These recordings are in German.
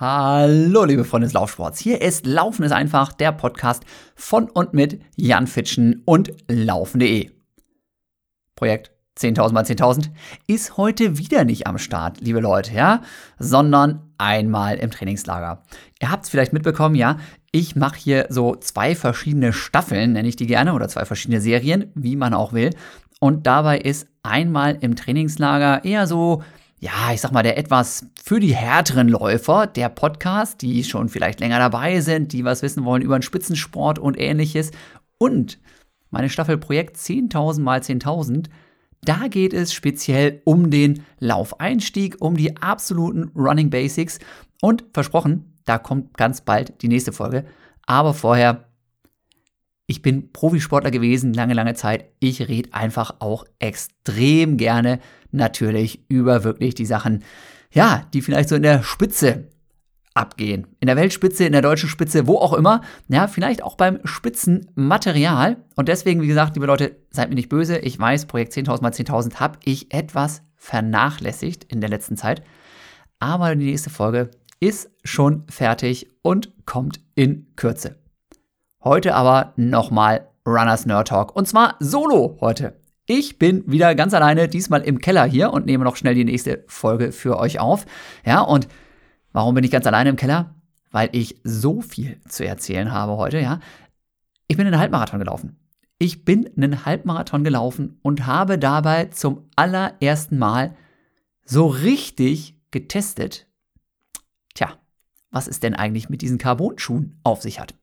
Hallo, liebe Freunde des Laufsports. Hier ist Laufen ist einfach, der Podcast von und mit Jan Fitschen und Laufen.de. Projekt 10.000 mal 10.000 ist heute wieder nicht am Start, liebe Leute, ja, sondern einmal im Trainingslager. Ihr habt es vielleicht mitbekommen, ja, ich mache hier so zwei verschiedene Staffeln, nenne ich die gerne, oder zwei verschiedene Serien, wie man auch will. Und dabei ist einmal im Trainingslager eher so ja, ich sag mal, der etwas für die härteren Läufer, der Podcast, die schon vielleicht länger dabei sind, die was wissen wollen über den Spitzensport und ähnliches. Und meine Staffel Projekt 10.000 mal 10.000, da geht es speziell um den Laufeinstieg, um die absoluten Running Basics. Und versprochen, da kommt ganz bald die nächste Folge. Aber vorher ich bin Profisportler gewesen, lange, lange Zeit. Ich rede einfach auch extrem gerne natürlich über wirklich die Sachen, ja, die vielleicht so in der Spitze abgehen. In der Weltspitze, in der deutschen Spitze, wo auch immer. Ja, vielleicht auch beim Spitzenmaterial. Und deswegen, wie gesagt, liebe Leute, seid mir nicht böse. Ich weiß, Projekt 10.000 mal 10.000 habe ich etwas vernachlässigt in der letzten Zeit. Aber die nächste Folge ist schon fertig und kommt in Kürze. Heute aber nochmal Runners Nerd Talk. Und zwar solo heute. Ich bin wieder ganz alleine, diesmal im Keller hier und nehme noch schnell die nächste Folge für euch auf. Ja, und warum bin ich ganz alleine im Keller? Weil ich so viel zu erzählen habe heute, ja. Ich bin einen Halbmarathon gelaufen. Ich bin einen Halbmarathon gelaufen und habe dabei zum allerersten Mal so richtig getestet. Tja, was es denn eigentlich mit diesen Carbon-Schuhen auf sich hat.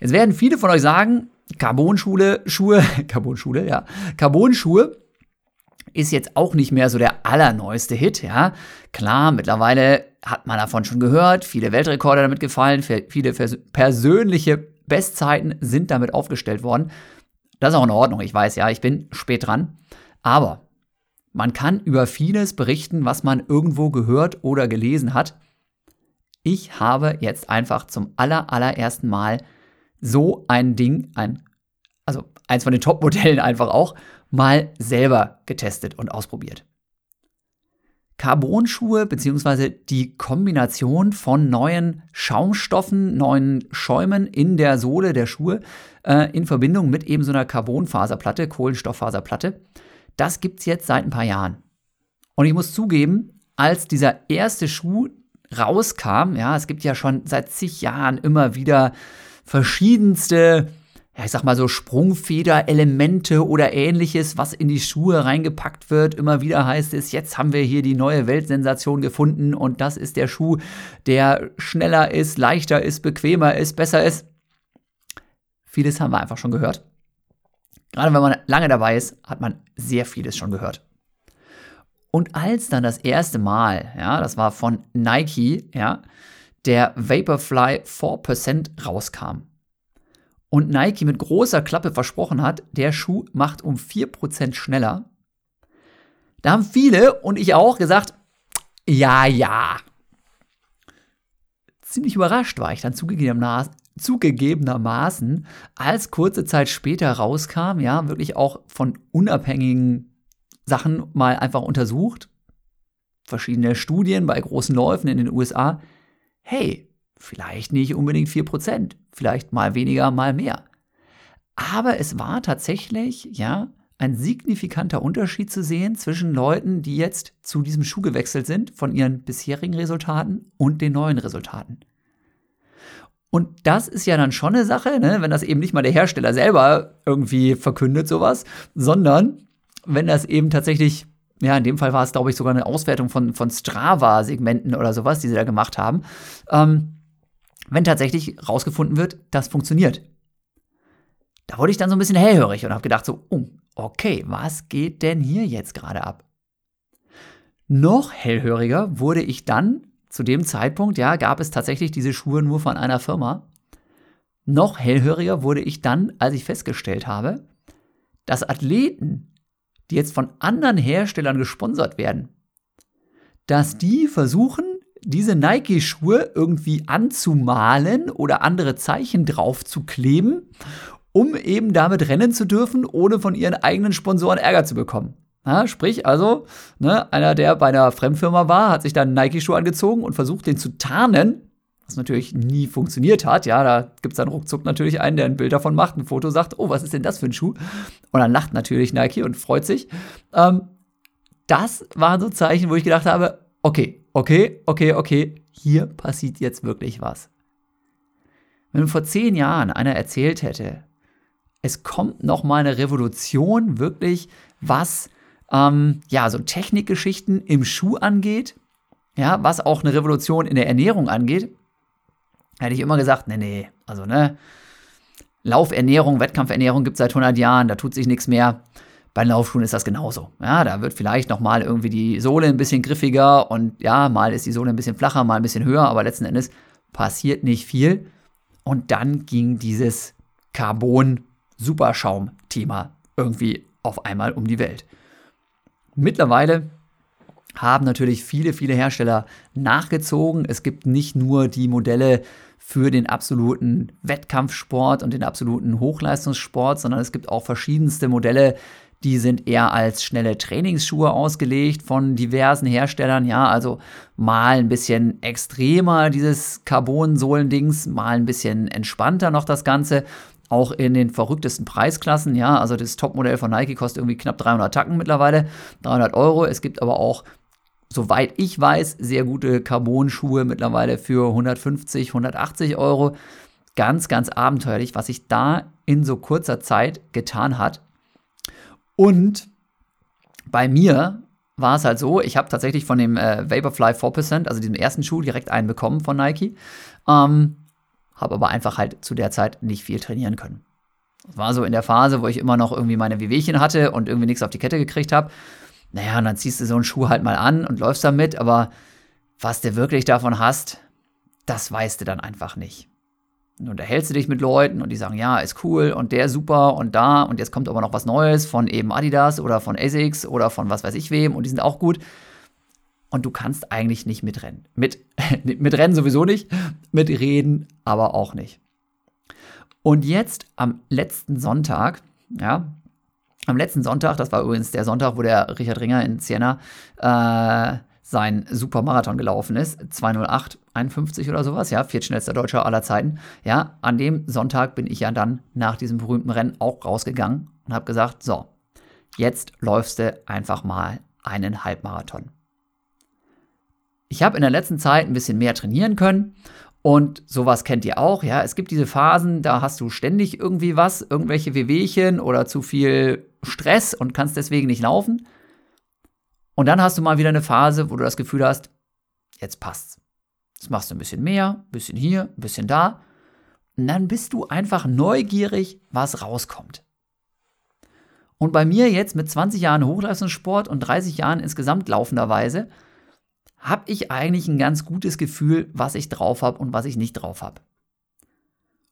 Jetzt werden viele von euch sagen, Carbonschule, Schuhe, Carbonschule, ja, Carbonschuhe ist jetzt auch nicht mehr so der allerneueste Hit, ja. Klar, mittlerweile hat man davon schon gehört, viele Weltrekorde damit gefallen, viele persönliche Bestzeiten sind damit aufgestellt worden. Das ist auch in Ordnung, ich weiß, ja, ich bin spät dran. Aber man kann über vieles berichten, was man irgendwo gehört oder gelesen hat. Ich habe jetzt einfach zum aller, allerersten Mal so ein Ding, ein, also eins von den Top-Modellen einfach auch, mal selber getestet und ausprobiert. Carbon-Schuhe bzw. die Kombination von neuen Schaumstoffen, neuen Schäumen in der Sohle der Schuhe äh, in Verbindung mit eben so einer Carbonfaserplatte, Kohlenstofffaserplatte, das gibt es jetzt seit ein paar Jahren. Und ich muss zugeben, als dieser erste Schuh rauskam, ja, es gibt ja schon seit zig Jahren immer wieder verschiedenste, ja, ich sag mal so Sprungfeder-Elemente oder ähnliches, was in die Schuhe reingepackt wird. Immer wieder heißt es, jetzt haben wir hier die neue Weltsensation gefunden und das ist der Schuh, der schneller ist, leichter ist, bequemer ist, besser ist. Vieles haben wir einfach schon gehört. Gerade wenn man lange dabei ist, hat man sehr vieles schon gehört. Und als dann das erste Mal, ja, das war von Nike, ja, der Vaporfly 4% rauskam. Und Nike mit großer Klappe versprochen hat, der Schuh macht um 4% schneller. Da haben viele und ich auch gesagt, ja, ja. Ziemlich überrascht war ich dann zugegebenermaßen, als kurze Zeit später rauskam, ja, wirklich auch von unabhängigen Sachen mal einfach untersucht. Verschiedene Studien bei großen Läufen in den USA, hey, vielleicht nicht unbedingt 4%, vielleicht mal weniger, mal mehr. Aber es war tatsächlich, ja, ein signifikanter Unterschied zu sehen zwischen Leuten, die jetzt zu diesem Schuh gewechselt sind, von ihren bisherigen Resultaten und den neuen Resultaten. Und das ist ja dann schon eine Sache, ne, wenn das eben nicht mal der Hersteller selber irgendwie verkündet, sowas, sondern wenn das eben tatsächlich ja, in dem Fall war es, glaube ich, sogar eine Auswertung von, von Strava-Segmenten oder sowas, die sie da gemacht haben. Ähm, wenn tatsächlich rausgefunden wird, das funktioniert. Da wurde ich dann so ein bisschen hellhörig und habe gedacht so, oh, okay, was geht denn hier jetzt gerade ab? Noch hellhöriger wurde ich dann zu dem Zeitpunkt, ja, gab es tatsächlich diese Schuhe nur von einer Firma. Noch hellhöriger wurde ich dann, als ich festgestellt habe, dass Athleten die jetzt von anderen Herstellern gesponsert werden, dass die versuchen, diese Nike-Schuhe irgendwie anzumalen oder andere Zeichen drauf zu kleben, um eben damit rennen zu dürfen, ohne von ihren eigenen Sponsoren Ärger zu bekommen. Ja, sprich also, ne, einer, der bei einer Fremdfirma war, hat sich dann Nike-Schuh angezogen und versucht, den zu tarnen, was natürlich nie funktioniert hat. Ja, da gibt es dann ruckzuck natürlich einen, der ein Bild davon macht, ein Foto sagt, oh, was ist denn das für ein Schuh? Und dann lacht natürlich Nike und freut sich. Ähm, das waren so Zeichen, wo ich gedacht habe, okay, okay, okay, okay, hier passiert jetzt wirklich was. Wenn vor zehn Jahren einer erzählt hätte, es kommt noch mal eine Revolution, wirklich was ähm, ja so Technikgeschichten im Schuh angeht, ja, was auch eine Revolution in der Ernährung angeht, hätte ich immer gesagt, nee, nee, also ne, Laufernährung, Wettkampfernährung gibt es seit 100 Jahren, da tut sich nichts mehr. Bei Laufschuhen ist das genauso. Ja, da wird vielleicht noch mal irgendwie die Sohle ein bisschen griffiger und ja, mal ist die Sohle ein bisschen flacher, mal ein bisschen höher, aber letzten Endes passiert nicht viel. Und dann ging dieses Carbon-Superschaum-Thema irgendwie auf einmal um die Welt. Mittlerweile haben natürlich viele, viele Hersteller nachgezogen. Es gibt nicht nur die Modelle für den absoluten Wettkampfsport und den absoluten Hochleistungssport, sondern es gibt auch verschiedenste Modelle, die sind eher als schnelle Trainingsschuhe ausgelegt von diversen Herstellern. Ja, also mal ein bisschen extremer dieses Carbon-Sohlendings, mal ein bisschen entspannter noch das Ganze. Auch in den verrücktesten Preisklassen. Ja, also das Topmodell von Nike kostet irgendwie knapp 300 Tacken mittlerweile, 300 Euro. Es gibt aber auch soweit ich weiß, sehr gute Carbon-Schuhe mittlerweile für 150, 180 Euro. Ganz, ganz abenteuerlich, was sich da in so kurzer Zeit getan hat. Und bei mir war es halt so, ich habe tatsächlich von dem äh, Vaporfly 4%, also diesem ersten Schuh, direkt einen bekommen von Nike. Ähm, habe aber einfach halt zu der Zeit nicht viel trainieren können. Das war so in der Phase, wo ich immer noch irgendwie meine Wehwehchen hatte und irgendwie nichts auf die Kette gekriegt habe. Naja, und dann ziehst du so einen Schuh halt mal an und läufst damit, aber was du wirklich davon hast, das weißt du dann einfach nicht. Und unterhältst du dich mit Leuten und die sagen, ja, ist cool und der super und da und jetzt kommt aber noch was Neues von eben Adidas oder von ASICS oder von was weiß ich wem und die sind auch gut. Und du kannst eigentlich nicht mitrennen. Mit, mit Rennen sowieso nicht, mit Reden aber auch nicht. Und jetzt am letzten Sonntag, ja, am letzten Sonntag, das war übrigens der Sonntag, wo der Richard Ringer in Siena äh, sein Supermarathon gelaufen ist, 208, 51 oder sowas, ja, viertschnellster Deutscher aller Zeiten. Ja, an dem Sonntag bin ich ja dann nach diesem berühmten Rennen auch rausgegangen und habe gesagt, so, jetzt läufst du einfach mal einen Halbmarathon. Ich habe in der letzten Zeit ein bisschen mehr trainieren können und sowas kennt ihr auch, ja. Es gibt diese Phasen, da hast du ständig irgendwie was, irgendwelche Wehwehchen oder zu viel Stress und kannst deswegen nicht laufen. Und dann hast du mal wieder eine Phase, wo du das Gefühl hast, jetzt passt's. Jetzt machst du ein bisschen mehr, ein bisschen hier, ein bisschen da. Und dann bist du einfach neugierig, was rauskommt. Und bei mir jetzt mit 20 Jahren Hochleistungssport und 30 Jahren insgesamt laufenderweise, habe ich eigentlich ein ganz gutes Gefühl, was ich drauf habe und was ich nicht drauf habe.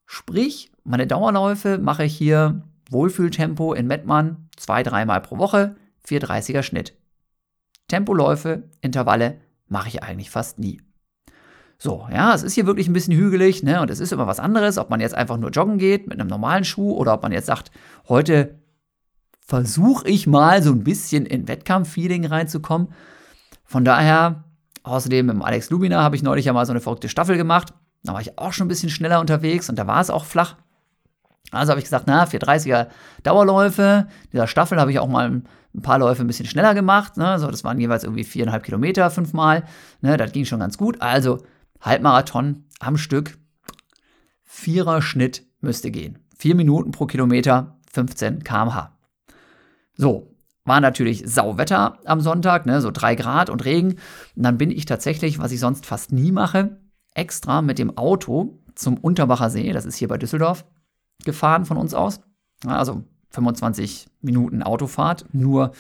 Sprich, meine Dauerläufe mache ich hier Wohlfühltempo in Mettmann zwei, dreimal pro Woche, 430er Schnitt. Tempoläufe, Intervalle mache ich eigentlich fast nie. So, ja, es ist hier wirklich ein bisschen hügelig, ne, und es ist immer was anderes, ob man jetzt einfach nur joggen geht mit einem normalen Schuh oder ob man jetzt sagt, heute versuche ich mal so ein bisschen in Wettkampf-Feeling reinzukommen. Von daher, außerdem mit dem Alex Lubina habe ich neulich ja mal so eine verrückte Staffel gemacht. Da war ich auch schon ein bisschen schneller unterwegs und da war es auch flach. Also habe ich gesagt, na, 430er Dauerläufe. Dieser Staffel habe ich auch mal ein paar Läufe ein bisschen schneller gemacht. Ne? So, das waren jeweils irgendwie viereinhalb Kilometer, fünfmal. Ne? Das ging schon ganz gut. Also Halbmarathon am Stück. Vierer Schnitt müsste gehen. Vier Minuten pro Kilometer, 15 km/h. So, war natürlich Sauwetter am Sonntag, ne? so drei Grad und Regen. Und dann bin ich tatsächlich, was ich sonst fast nie mache, extra mit dem Auto zum Unterbacher See, das ist hier bei Düsseldorf, gefahren von uns aus. Also 25 Minuten Autofahrt, nur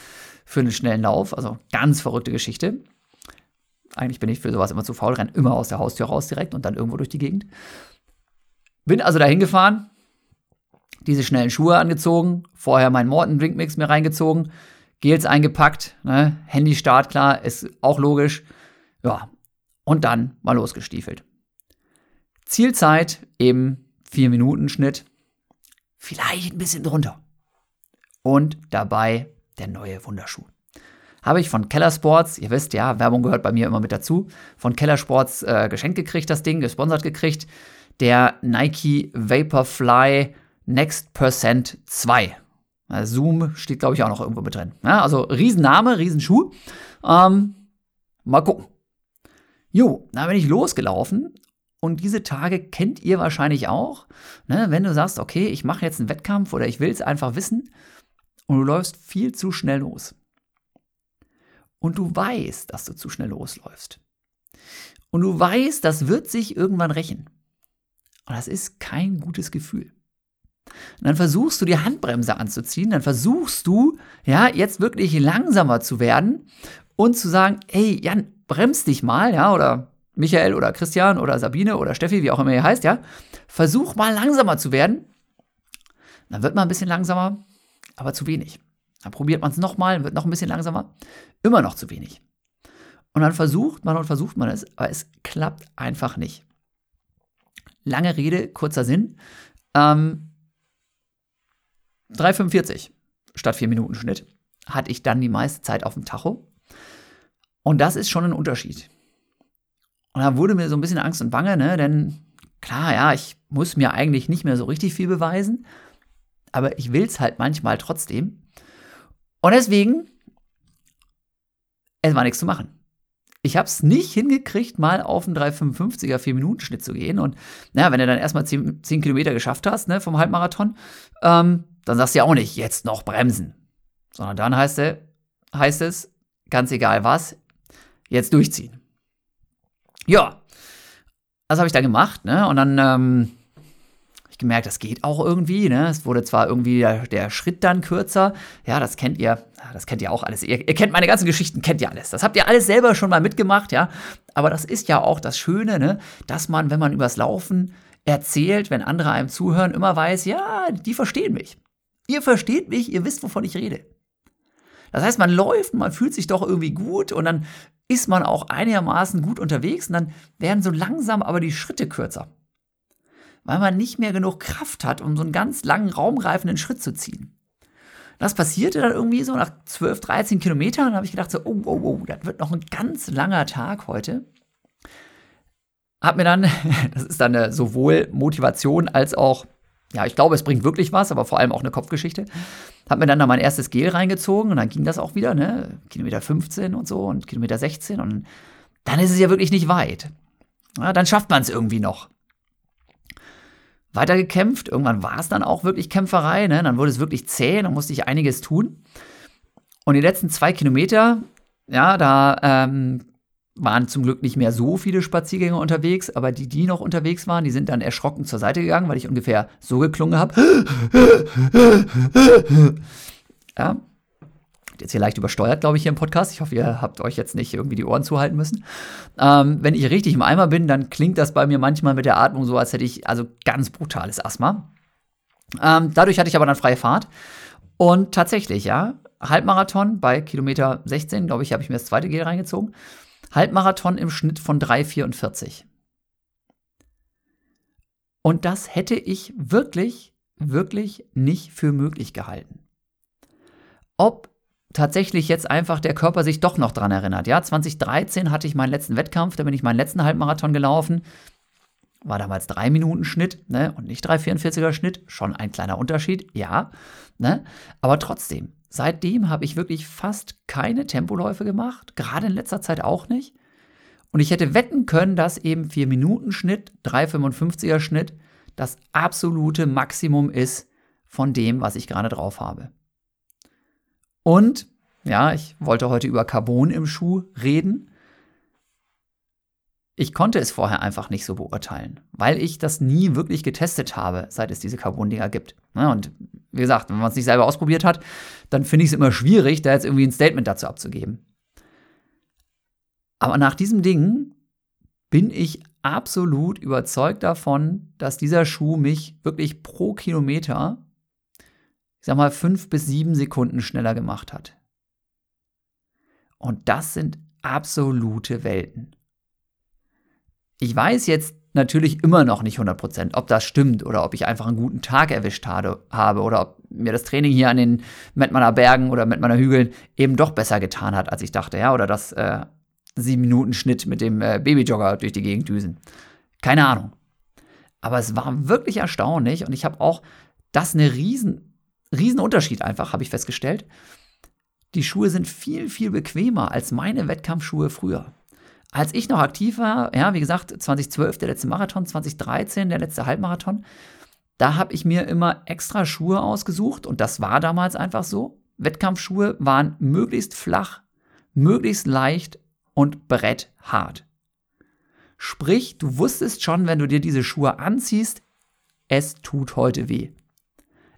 für einen schnellen Lauf. Also ganz verrückte Geschichte. Eigentlich bin ich für sowas immer zu faul, renne immer aus der Haustür raus direkt und dann irgendwo durch die Gegend. Bin also dahin gefahren, diese schnellen Schuhe angezogen, vorher meinen Morton Drinkmix mir reingezogen, Gels eingepackt, ne? Handy Start klar, ist auch logisch. Ja, und dann mal losgestiefelt. Zielzeit eben 4 Minuten Schnitt, vielleicht ein bisschen drunter. Und dabei der neue Wunderschuh. habe ich von Keller Sports, ihr wisst ja, Werbung gehört bei mir immer mit dazu, von Keller Sports äh, geschenkt gekriegt, das Ding, gesponsert gekriegt. Der Nike Vaporfly Next Percent 2. Zoom steht, glaube ich, auch noch irgendwo mit drin. Ja, also Riesenname, Riesenschuh. Ähm, mal gucken. Jo, da bin ich losgelaufen und diese Tage kennt ihr wahrscheinlich auch. Ne? Wenn du sagst, okay, ich mache jetzt einen Wettkampf oder ich will es einfach wissen und du läufst viel zu schnell los. Und du weißt, dass du zu schnell losläufst. Und du weißt, das wird sich irgendwann rächen. Und das ist kein gutes Gefühl. Und dann versuchst du die Handbremse anzuziehen, dann versuchst du, ja, jetzt wirklich langsamer zu werden und zu sagen, hey, Jan, bremst dich mal, ja, oder Michael oder Christian oder Sabine oder Steffi, wie auch immer ihr heißt, ja, versuch mal langsamer zu werden. Dann wird man ein bisschen langsamer, aber zu wenig. Dann probiert man es nochmal, wird noch ein bisschen langsamer, immer noch zu wenig. Und dann versucht man und versucht man es, aber es klappt einfach nicht. Lange Rede, kurzer Sinn. Ähm, 3,45 statt 4 Minuten Schnitt hatte ich dann die meiste Zeit auf dem Tacho. Und das ist schon ein Unterschied. Und da wurde mir so ein bisschen Angst und Bange, ne? denn klar, ja, ich muss mir eigentlich nicht mehr so richtig viel beweisen, aber ich will es halt manchmal trotzdem. Und deswegen, es war nichts zu machen. Ich habe es nicht hingekriegt, mal auf einen 3,55er 4-Minuten-Schnitt zu gehen. Und naja, wenn du dann erstmal 10, 10 Kilometer geschafft hast ne, vom Halbmarathon, ähm, dann sagst du ja auch nicht, jetzt noch bremsen. Sondern dann heißt, heißt es, ganz egal was, jetzt durchziehen. Ja, das habe ich dann gemacht, ne? Und dann ähm, habe ich gemerkt, das geht auch irgendwie, ne? Es wurde zwar irgendwie der, der, Schritt dann kürzer. Ja, das kennt ihr, das kennt ihr auch alles. Ihr, ihr kennt meine ganzen Geschichten, kennt ihr alles. Das habt ihr alles selber schon mal mitgemacht, ja? Aber das ist ja auch das Schöne, ne? Dass man, wenn man übers Laufen erzählt, wenn andere einem zuhören, immer weiß, ja, die verstehen mich. Ihr versteht mich, ihr wisst, wovon ich rede. Das heißt, man läuft, man fühlt sich doch irgendwie gut und dann ist man auch einigermaßen gut unterwegs und dann werden so langsam aber die Schritte kürzer. Weil man nicht mehr genug Kraft hat, um so einen ganz langen, raumgreifenden Schritt zu ziehen. Das passierte dann irgendwie so nach 12, 13 Kilometern. Da habe ich gedacht, so, oh, oh, oh, das wird noch ein ganz langer Tag heute. Hab mir dann, das ist dann sowohl Motivation als auch ja, ich glaube, es bringt wirklich was, aber vor allem auch eine Kopfgeschichte. Hab mir dann da mein erstes Gel reingezogen und dann ging das auch wieder, ne? Kilometer 15 und so und Kilometer 16 und dann ist es ja wirklich nicht weit. Ja, dann schafft man es irgendwie noch. Weiter gekämpft, irgendwann war es dann auch wirklich Kämpferei, ne? Dann wurde es wirklich zäh, dann musste ich einiges tun. Und die letzten zwei Kilometer, ja, da ähm, waren zum Glück nicht mehr so viele Spaziergänger unterwegs, aber die, die noch unterwegs waren, die sind dann erschrocken zur Seite gegangen, weil ich ungefähr so geklungen habe. ja. Jetzt hier leicht übersteuert, glaube ich, hier im Podcast. Ich hoffe, ihr habt euch jetzt nicht irgendwie die Ohren zuhalten müssen. Ähm, wenn ich richtig im Eimer bin, dann klingt das bei mir manchmal mit der Atmung so, als hätte ich also ganz brutales Asthma. Ähm, dadurch hatte ich aber dann freie Fahrt. Und tatsächlich, ja, Halbmarathon bei Kilometer 16, glaube ich, habe ich mir das zweite Gel reingezogen. Halbmarathon im Schnitt von 3,44. Und das hätte ich wirklich, wirklich nicht für möglich gehalten. Ob tatsächlich jetzt einfach der Körper sich doch noch dran erinnert. Ja, 2013 hatte ich meinen letzten Wettkampf, da bin ich meinen letzten Halbmarathon gelaufen. War damals 3 Minuten Schnitt ne, und nicht 3,44er Schnitt. Schon ein kleiner Unterschied, ja. Ne? Aber trotzdem, Seitdem habe ich wirklich fast keine Tempoläufe gemacht, gerade in letzter Zeit auch nicht. Und ich hätte wetten können, dass eben 4-Minuten-Schnitt, 3,55er Schnitt das absolute Maximum ist von dem, was ich gerade drauf habe. Und, ja, ich wollte heute über Carbon im Schuh reden ich konnte es vorher einfach nicht so beurteilen, weil ich das nie wirklich getestet habe, seit es diese Carbon-Dinger gibt. und wie gesagt, wenn man es nicht selber ausprobiert hat, dann finde ich es immer schwierig, da jetzt irgendwie ein Statement dazu abzugeben. Aber nach diesem Ding bin ich absolut überzeugt davon, dass dieser Schuh mich wirklich pro Kilometer, ich sag mal, fünf bis sieben Sekunden schneller gemacht hat. Und das sind absolute Welten. Ich weiß jetzt natürlich immer noch nicht 100%, ob das stimmt oder ob ich einfach einen guten Tag erwischt habe oder ob mir das Training hier an den Mettmanner Bergen oder Mettmanner Hügeln eben doch besser getan hat, als ich dachte, ja, oder das äh, 7-Minuten-Schnitt mit dem äh, Babyjogger durch die Gegend düsen. Keine Ahnung. Aber es war wirklich erstaunlich und ich habe auch das eine riesen, riesen Unterschied einfach, habe ich festgestellt. Die Schuhe sind viel, viel bequemer als meine Wettkampfschuhe früher. Als ich noch aktiv war, ja, wie gesagt, 2012 der letzte Marathon, 2013 der letzte Halbmarathon, da habe ich mir immer extra Schuhe ausgesucht und das war damals einfach so. Wettkampfschuhe waren möglichst flach, möglichst leicht und bretthart. Sprich, du wusstest schon, wenn du dir diese Schuhe anziehst, es tut heute weh.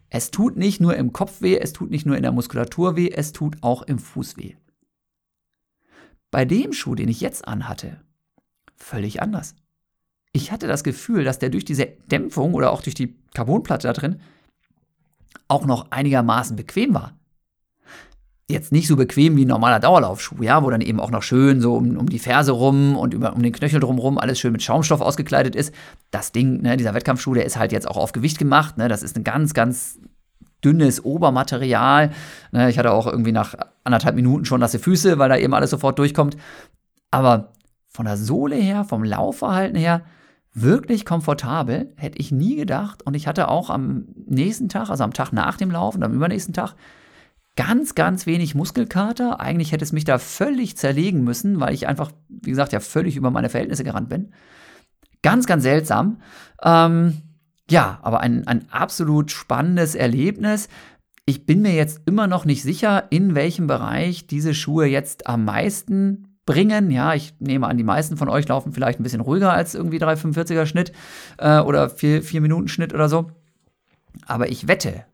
Es tut nicht nur im Kopf weh, es tut nicht nur in der Muskulatur weh, es tut auch im Fuß weh. Bei dem Schuh, den ich jetzt anhatte, völlig anders. Ich hatte das Gefühl, dass der durch diese Dämpfung oder auch durch die Carbonplatte da drin auch noch einigermaßen bequem war. Jetzt nicht so bequem wie ein normaler Dauerlaufschuh, ja, wo dann eben auch noch schön so um, um die Ferse rum und über, um den Knöchel drumherum alles schön mit Schaumstoff ausgekleidet ist. Das Ding, ne, dieser Wettkampfschuh, der ist halt jetzt auch auf Gewicht gemacht. Ne, das ist ein ganz, ganz dünnes Obermaterial. Ne, ich hatte auch irgendwie nach anderthalb Minuten schon nasse Füße, weil da eben alles sofort durchkommt. Aber von der Sohle her, vom Laufverhalten her, wirklich komfortabel, hätte ich nie gedacht. Und ich hatte auch am nächsten Tag, also am Tag nach dem Laufen, am übernächsten Tag, ganz, ganz wenig Muskelkater. Eigentlich hätte es mich da völlig zerlegen müssen, weil ich einfach, wie gesagt, ja völlig über meine Verhältnisse gerannt bin. Ganz, ganz seltsam. Ähm, ja, aber ein, ein absolut spannendes Erlebnis. Ich bin mir jetzt immer noch nicht sicher, in welchem Bereich diese Schuhe jetzt am meisten bringen. Ja, ich nehme an, die meisten von euch laufen vielleicht ein bisschen ruhiger als irgendwie 3,45er Schnitt äh, oder 4, Minuten Schnitt oder so. Aber ich wette,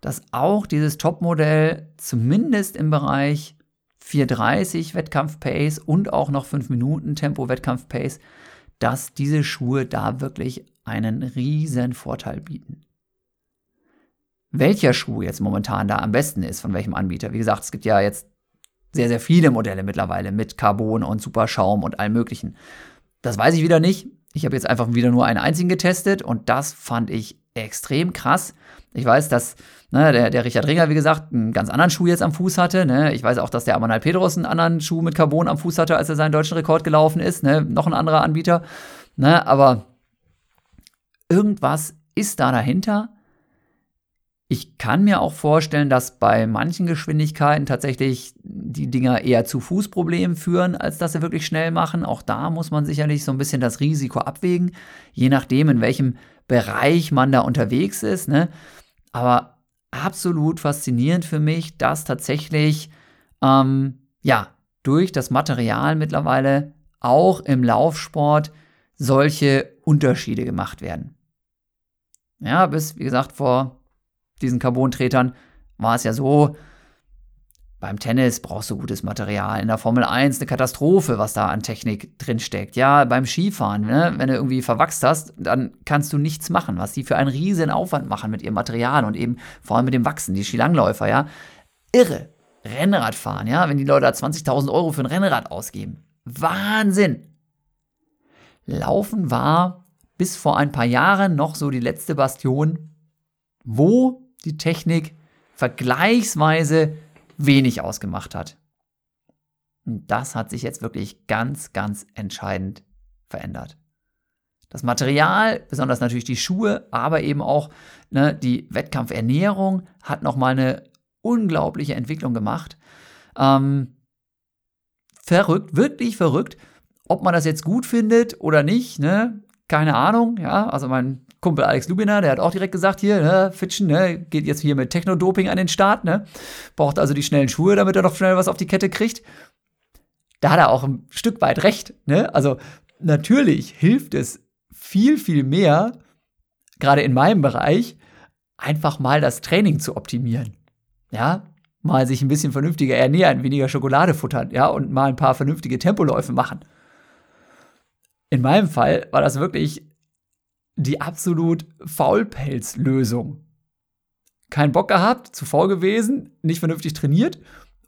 dass auch dieses Topmodell zumindest im Bereich 430 Wettkampf-Pace und auch noch 5 Minuten Tempo Wettkampf-Pace, dass diese Schuhe da wirklich einen riesen Vorteil bieten. Welcher Schuh jetzt momentan da am besten ist, von welchem Anbieter? Wie gesagt, es gibt ja jetzt sehr, sehr viele Modelle mittlerweile mit Carbon und Superschaum und allem möglichen. Das weiß ich wieder nicht. Ich habe jetzt einfach wieder nur einen einzigen getestet und das fand ich extrem krass. Ich weiß, dass ne, der, der Richard Ringer, wie gesagt, einen ganz anderen Schuh jetzt am Fuß hatte. Ne? Ich weiß auch, dass der Amanal Pedros einen anderen Schuh mit Carbon am Fuß hatte, als er seinen deutschen Rekord gelaufen ist. Ne? Noch ein anderer Anbieter. Ne? Aber irgendwas ist da dahinter. Ich kann mir auch vorstellen, dass bei manchen Geschwindigkeiten tatsächlich die Dinger eher zu Fußproblemen führen, als dass sie wirklich schnell machen. Auch da muss man sicherlich so ein bisschen das Risiko abwägen, je nachdem, in welchem Bereich man da unterwegs ist. Ne? Aber absolut faszinierend für mich, dass tatsächlich ähm, ja durch das Material mittlerweile auch im Laufsport solche Unterschiede gemacht werden. Ja, bis, wie gesagt, vor diesen Carbontretern war es ja so, beim Tennis brauchst du gutes Material. In der Formel 1 eine Katastrophe, was da an Technik drinsteckt. Ja, beim Skifahren, ne? wenn du irgendwie verwachst hast, dann kannst du nichts machen. Was die für einen riesen Aufwand machen mit ihrem Material und eben vor allem mit dem Wachsen, die Skilangläufer, ja. Irre. Rennradfahren, ja, wenn die Leute da 20.000 Euro für ein Rennrad ausgeben. Wahnsinn. Laufen war bis vor ein paar Jahren noch so die letzte Bastion, wo die Technik vergleichsweise wenig ausgemacht hat. Und das hat sich jetzt wirklich ganz, ganz entscheidend verändert. Das Material, besonders natürlich die Schuhe, aber eben auch ne, die Wettkampfernährung hat nochmal eine unglaubliche Entwicklung gemacht. Ähm, verrückt, wirklich verrückt. Ob man das jetzt gut findet oder nicht, ne? Keine Ahnung. Ja, also mein Kumpel Alex Lubina, der hat auch direkt gesagt, hier, ne, Fitschen, ne, geht jetzt hier mit Techno-Doping an den Start, ne? Braucht also die schnellen Schuhe, damit er noch schnell was auf die Kette kriegt. Da hat er auch ein Stück weit recht, ne? Also natürlich hilft es viel, viel mehr, gerade in meinem Bereich, einfach mal das Training zu optimieren. Ja, mal sich ein bisschen vernünftiger ernähren, weniger Schokolade futtern, ja, und mal ein paar vernünftige Tempoläufe machen. In meinem Fall war das wirklich die absolut Faulpelzlösung. Kein Bock gehabt, zu faul gewesen, nicht vernünftig trainiert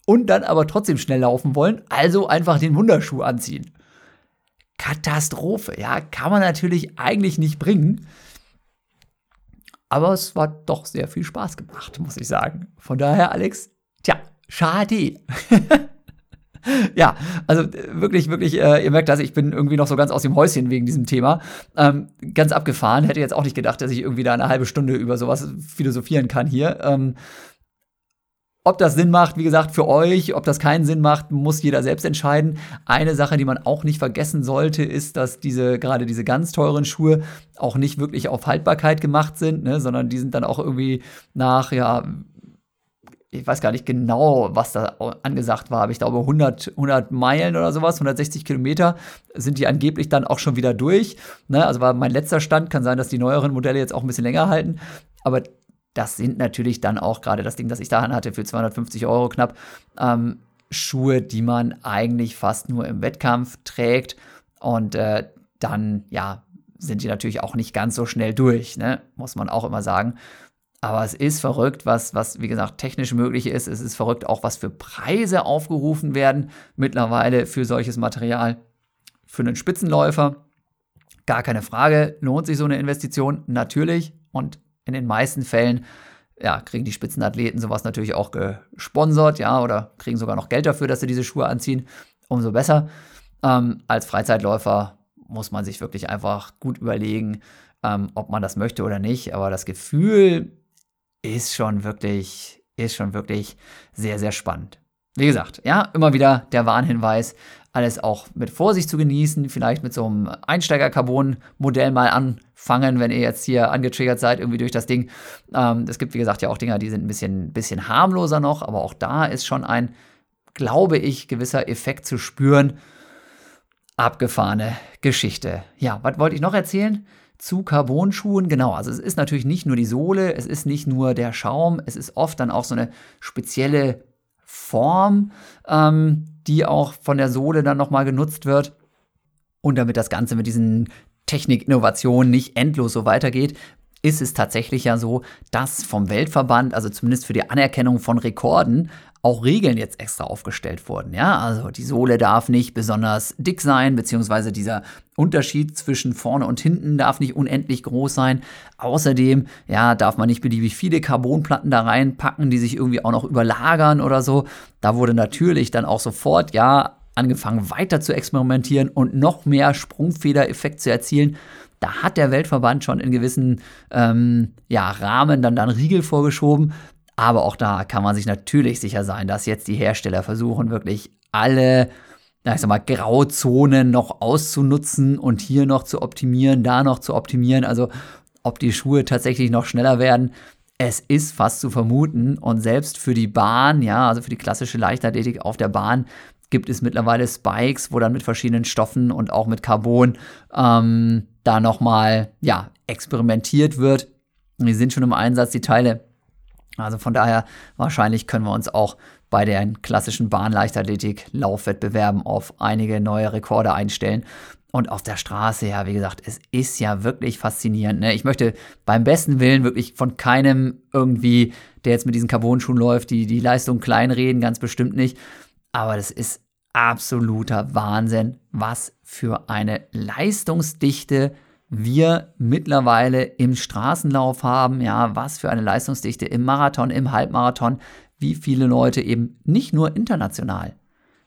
und dann aber trotzdem schnell laufen wollen, also einfach den Wunderschuh anziehen. Katastrophe. Ja, kann man natürlich eigentlich nicht bringen. Aber es war doch sehr viel Spaß gemacht, muss ich sagen. Von daher, Alex, tja, schade. ja, also äh, wirklich, wirklich, äh, ihr merkt das, ich bin irgendwie noch so ganz aus dem Häuschen wegen diesem Thema. Ähm, ganz abgefahren, hätte jetzt auch nicht gedacht, dass ich irgendwie da eine halbe Stunde über sowas philosophieren kann hier. Ähm, ob das Sinn macht, wie gesagt, für euch, ob das keinen Sinn macht, muss jeder selbst entscheiden. Eine Sache, die man auch nicht vergessen sollte, ist, dass diese, gerade diese ganz teuren Schuhe auch nicht wirklich auf Haltbarkeit gemacht sind, ne, sondern die sind dann auch irgendwie nach, ja, ich weiß gar nicht genau, was da angesagt war, aber ich glaube 100, 100 Meilen oder sowas, 160 Kilometer sind die angeblich dann auch schon wieder durch. Ne? Also war mein letzter Stand, kann sein, dass die neueren Modelle jetzt auch ein bisschen länger halten, aber das sind natürlich dann auch gerade das Ding, das ich da hatte, für 250 Euro knapp, ähm, Schuhe, die man eigentlich fast nur im Wettkampf trägt. Und äh, dann, ja, sind die natürlich auch nicht ganz so schnell durch, ne? muss man auch immer sagen. Aber es ist verrückt, was, was, wie gesagt, technisch möglich ist. Es ist verrückt auch, was für Preise aufgerufen werden mittlerweile für solches Material. Für einen Spitzenläufer, gar keine Frage, lohnt sich so eine Investition natürlich. Und in den meisten Fällen ja, kriegen die Spitzenathleten sowas natürlich auch gesponsert, ja, oder kriegen sogar noch Geld dafür, dass sie diese Schuhe anziehen. Umso besser. Ähm, als Freizeitläufer muss man sich wirklich einfach gut überlegen, ähm, ob man das möchte oder nicht. Aber das Gefühl ist schon wirklich, ist schon wirklich sehr, sehr spannend. Wie gesagt, ja, immer wieder der Warnhinweis, alles auch mit Vorsicht zu genießen, vielleicht mit so einem Einsteiger-Carbon-Modell mal anfangen, wenn ihr jetzt hier angetriggert seid, irgendwie durch das Ding. Ähm, es gibt, wie gesagt, ja auch Dinger, die sind ein bisschen, bisschen harmloser noch, aber auch da ist schon ein, glaube ich, gewisser Effekt zu spüren. Abgefahrene Geschichte. Ja, was wollte ich noch erzählen? Zu Carbon-Schuhen, genau, also es ist natürlich nicht nur die Sohle, es ist nicht nur der Schaum, es ist oft dann auch so eine spezielle Form, ähm, die auch von der Sohle dann nochmal genutzt wird. Und damit das Ganze mit diesen Technikinnovationen nicht endlos so weitergeht, ist es tatsächlich ja so, dass vom Weltverband, also zumindest für die Anerkennung von Rekorden, auch Regeln jetzt extra aufgestellt wurden. Ja, also die Sohle darf nicht besonders dick sein, beziehungsweise dieser Unterschied zwischen vorne und hinten darf nicht unendlich groß sein. Außerdem, ja, darf man nicht beliebig viele Carbonplatten da reinpacken, die sich irgendwie auch noch überlagern oder so. Da wurde natürlich dann auch sofort, ja, angefangen weiter zu experimentieren und noch mehr Sprungfedereffekt zu erzielen. Da hat der Weltverband schon in gewissen ähm, ja, Rahmen dann, dann Riegel vorgeschoben. Aber auch da kann man sich natürlich sicher sein, dass jetzt die Hersteller versuchen, wirklich alle, ich sag mal, Grauzonen noch auszunutzen und hier noch zu optimieren, da noch zu optimieren. Also ob die Schuhe tatsächlich noch schneller werden, es ist fast zu vermuten. Und selbst für die Bahn, ja, also für die klassische Leichtathletik auf der Bahn, gibt es mittlerweile Spikes, wo dann mit verschiedenen Stoffen und auch mit Carbon ähm, da nochmal, ja, experimentiert wird. Die sind schon im Einsatz, die Teile also von daher, wahrscheinlich können wir uns auch bei den klassischen Bahnleichtathletik-Laufwettbewerben auf einige neue Rekorde einstellen. Und auf der Straße, ja, wie gesagt, es ist ja wirklich faszinierend. Ne? Ich möchte beim besten Willen wirklich von keinem irgendwie, der jetzt mit diesen Carbon-Schuhen läuft, die, die Leistung kleinreden, ganz bestimmt nicht. Aber das ist absoluter Wahnsinn, was für eine Leistungsdichte wir mittlerweile im Straßenlauf haben, ja, was für eine Leistungsdichte im Marathon, im Halbmarathon, wie viele Leute eben nicht nur international,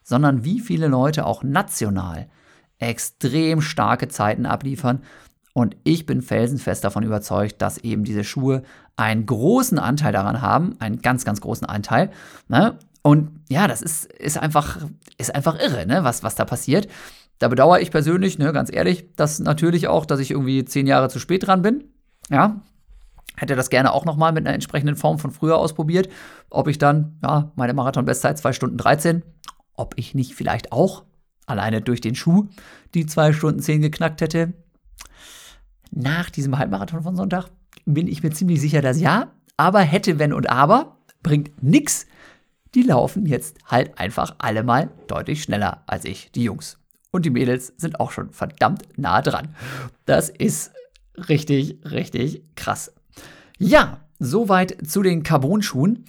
sondern wie viele Leute auch national extrem starke Zeiten abliefern. Und ich bin felsenfest davon überzeugt, dass eben diese Schuhe einen großen Anteil daran haben, einen ganz, ganz großen Anteil. Ne? Und ja, das ist, ist, einfach, ist einfach irre, ne? was, was da passiert. Da bedauere ich persönlich, ne, ganz ehrlich, das natürlich auch, dass ich irgendwie zehn Jahre zu spät dran bin. Ja, hätte das gerne auch nochmal mit einer entsprechenden Form von früher ausprobiert. Ob ich dann, ja, meine Marathon-Bestzeit 2 Stunden 13, ob ich nicht vielleicht auch alleine durch den Schuh die 2 Stunden 10 geknackt hätte. Nach diesem Halbmarathon von Sonntag bin ich mir ziemlich sicher, dass ja. Aber hätte, wenn und aber, bringt nix. Die laufen jetzt halt einfach alle mal deutlich schneller als ich, die Jungs. Und die Mädels sind auch schon verdammt nah dran. Das ist richtig, richtig krass. Ja, soweit zu den Carbon-Schuhen.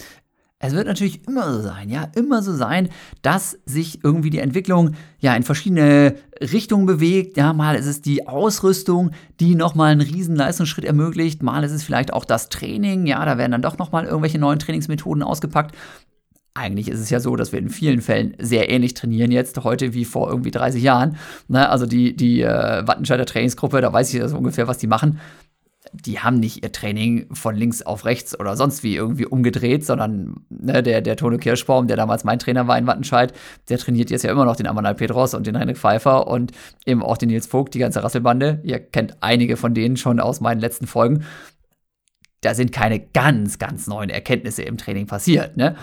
Es wird natürlich immer so sein, ja, immer so sein, dass sich irgendwie die Entwicklung ja in verschiedene Richtungen bewegt. Ja, mal ist es die Ausrüstung, die nochmal einen riesen Leistungsschritt ermöglicht. Mal ist es vielleicht auch das Training. Ja, da werden dann doch nochmal irgendwelche neuen Trainingsmethoden ausgepackt. Eigentlich ist es ja so, dass wir in vielen Fällen sehr ähnlich trainieren jetzt heute wie vor irgendwie 30 Jahren. Ne, also die, die äh, Wattenscheider Trainingsgruppe, da weiß ich also ungefähr, was die machen die haben nicht ihr Training von links auf rechts oder sonst wie irgendwie umgedreht, sondern ne, der, der Tono Kirschbaum, der damals mein Trainer war in Wattenscheid, der trainiert jetzt ja immer noch den Amanal Petros und den Henrik Pfeiffer und eben auch den Nils Vogt, die ganze Rasselbande. Ihr kennt einige von denen schon aus meinen letzten Folgen. Da sind keine ganz, ganz neuen Erkenntnisse im Training passiert. Ne?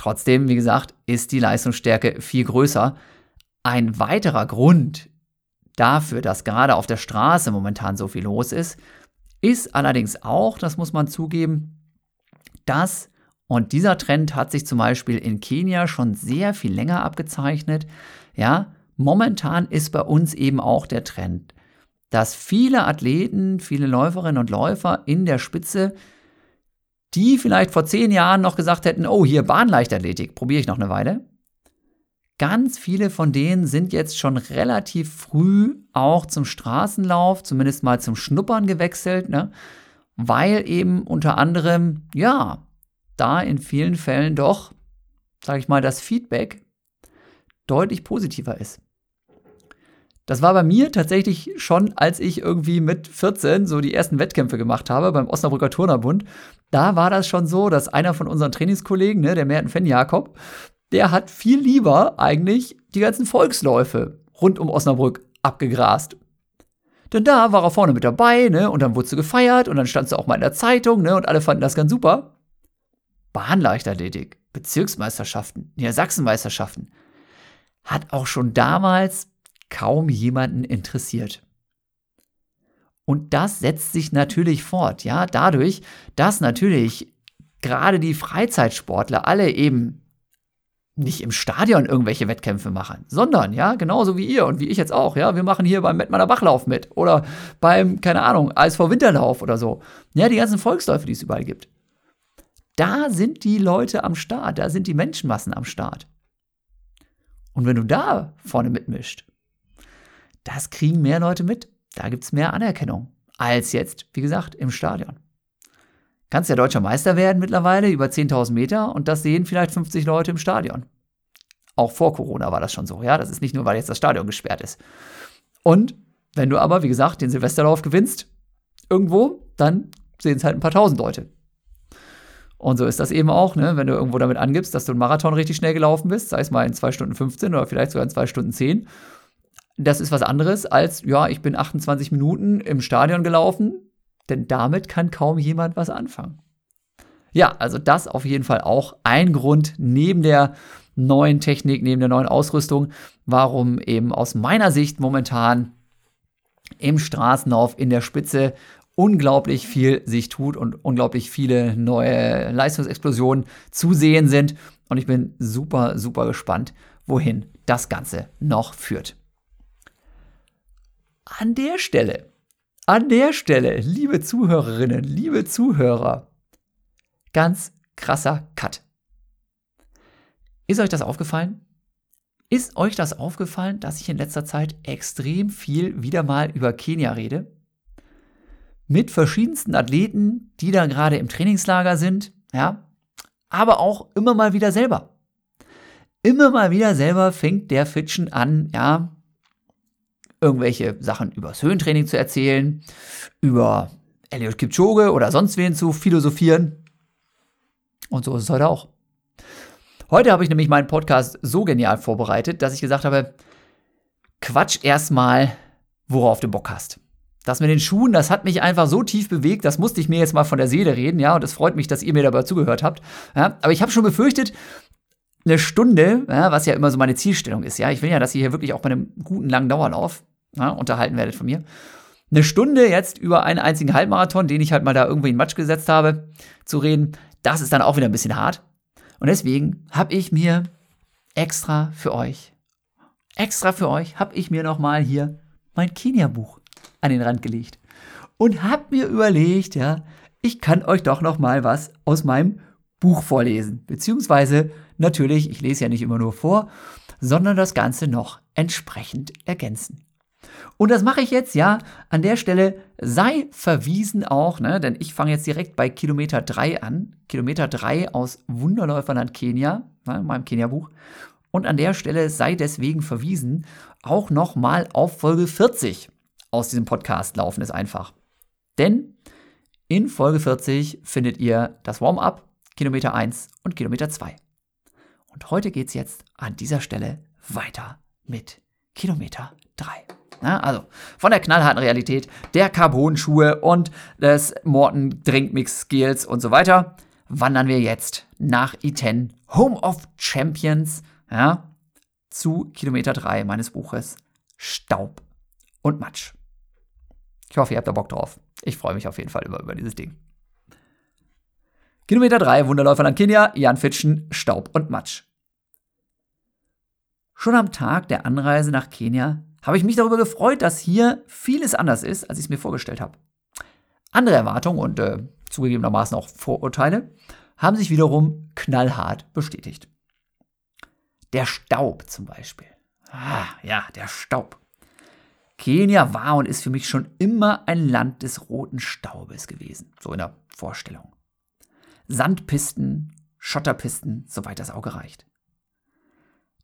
Trotzdem, wie gesagt, ist die Leistungsstärke viel größer. Ein weiterer Grund dafür, dass gerade auf der Straße momentan so viel los ist, ist allerdings auch, das muss man zugeben, dass, und dieser Trend hat sich zum Beispiel in Kenia schon sehr viel länger abgezeichnet, ja, momentan ist bei uns eben auch der Trend, dass viele Athleten, viele Läuferinnen und Läufer in der Spitze, die vielleicht vor zehn Jahren noch gesagt hätten, oh, hier Bahnleichtathletik, probiere ich noch eine Weile, Ganz viele von denen sind jetzt schon relativ früh auch zum Straßenlauf, zumindest mal zum Schnuppern gewechselt, ne? weil eben unter anderem, ja, da in vielen Fällen doch, sage ich mal, das Feedback deutlich positiver ist. Das war bei mir tatsächlich schon, als ich irgendwie mit 14 so die ersten Wettkämpfe gemacht habe beim Osnabrücker Turnerbund. Da war das schon so, dass einer von unseren Trainingskollegen, ne, der Merten Fenn Jakob, der hat viel lieber eigentlich die ganzen Volksläufe rund um Osnabrück abgegrast. Denn da war er vorne mit dabei, ne, und dann wurdest du gefeiert und dann standst du auch mal in der Zeitung, ne, und alle fanden das ganz super. Bahnleichtathletik, Bezirksmeisterschaften, Niedersachsenmeisterschaften, hat auch schon damals kaum jemanden interessiert. Und das setzt sich natürlich fort, ja, dadurch, dass natürlich gerade die Freizeitsportler alle eben nicht im Stadion irgendwelche Wettkämpfe machen, sondern, ja, genauso wie ihr und wie ich jetzt auch, ja, wir machen hier beim Mettmanner Bachlauf mit oder beim, keine Ahnung, ASV Winterlauf oder so. Ja, die ganzen Volksläufe, die es überall gibt. Da sind die Leute am Start, da sind die Menschenmassen am Start. Und wenn du da vorne mitmischt, das kriegen mehr Leute mit. Da gibt es mehr Anerkennung als jetzt, wie gesagt, im Stadion. Kannst ja deutscher Meister werden mittlerweile über 10.000 Meter und das sehen vielleicht 50 Leute im Stadion. Auch vor Corona war das schon so, ja. Das ist nicht nur, weil jetzt das Stadion gesperrt ist. Und wenn du aber, wie gesagt, den Silvesterlauf gewinnst, irgendwo, dann sehen es halt ein paar tausend Leute. Und so ist das eben auch, ne? wenn du irgendwo damit angibst, dass du einen Marathon richtig schnell gelaufen bist, sei es mal in 2 Stunden 15 oder vielleicht sogar in 2 Stunden 10. Das ist was anderes als, ja, ich bin 28 Minuten im Stadion gelaufen, denn damit kann kaum jemand was anfangen. Ja, also das auf jeden Fall auch ein Grund neben der neuen Technik, neben der neuen Ausrüstung, warum eben aus meiner Sicht momentan im Straßenlauf in der Spitze unglaublich viel sich tut und unglaublich viele neue Leistungsexplosionen zu sehen sind. Und ich bin super, super gespannt, wohin das Ganze noch führt. An der Stelle an der Stelle, liebe Zuhörerinnen, liebe Zuhörer, ganz krasser Cut. Ist euch das aufgefallen? Ist euch das aufgefallen, dass ich in letzter Zeit extrem viel wieder mal über Kenia rede? Mit verschiedensten Athleten, die da gerade im Trainingslager sind, ja, aber auch immer mal wieder selber. Immer mal wieder selber fängt der Fitschen an, ja, irgendwelche Sachen übers Höhentraining zu erzählen, über Elliot Kipchoge oder sonst wen zu philosophieren. Und so ist es heute auch. Heute habe ich nämlich meinen Podcast so genial vorbereitet, dass ich gesagt habe, quatsch erstmal, worauf du Bock hast. Das mit den Schuhen, das hat mich einfach so tief bewegt, das musste ich mir jetzt mal von der Seele reden, ja, und es freut mich, dass ihr mir dabei zugehört habt. Ja, aber ich habe schon befürchtet, eine Stunde, ja, was ja immer so meine Zielstellung ist, ja, ich will ja, dass ihr hier wirklich auch bei einem guten langen Dauerlauf ja, unterhalten werdet von mir. Eine Stunde jetzt über einen einzigen Halbmarathon, den ich halt mal da irgendwie in Matsch gesetzt habe, zu reden, das ist dann auch wieder ein bisschen hart. Und deswegen habe ich mir extra für euch, extra für euch, habe ich mir nochmal hier mein Kenia-Buch an den Rand gelegt und habe mir überlegt, ja, ich kann euch doch noch mal was aus meinem Buch vorlesen. Beziehungsweise natürlich, ich lese ja nicht immer nur vor, sondern das Ganze noch entsprechend ergänzen. Und das mache ich jetzt, ja, an der Stelle sei verwiesen auch, ne, denn ich fange jetzt direkt bei Kilometer 3 an. Kilometer 3 aus Wunderläuferland Kenia, ne, in meinem Kenia-Buch. Und an der Stelle sei deswegen verwiesen auch nochmal auf Folge 40 aus diesem Podcast laufen ist einfach. Denn in Folge 40 findet ihr das Warm-up, Kilometer 1 und Kilometer 2. Und heute geht es jetzt an dieser Stelle weiter mit Kilometer 3. Na, also von der knallharten Realität der Carbon-Schuhe und des Morton Drinkmix Skills und so weiter wandern wir jetzt nach Iten, Home of Champions, ja, zu Kilometer 3 meines Buches Staub und Matsch. Ich hoffe, ihr habt da Bock drauf. Ich freue mich auf jeden Fall über, über dieses Ding. Kilometer 3, Wunderläuferland Kenia, Jan Fitschen, Staub und Matsch. Schon am Tag der Anreise nach Kenia habe ich mich darüber gefreut, dass hier vieles anders ist, als ich es mir vorgestellt habe. Andere Erwartungen und äh, zugegebenermaßen auch Vorurteile haben sich wiederum knallhart bestätigt. Der Staub zum Beispiel. Ah, ja, der Staub. Kenia war und ist für mich schon immer ein Land des roten Staubes gewesen, so in der Vorstellung. Sandpisten, Schotterpisten, soweit das Auge reicht.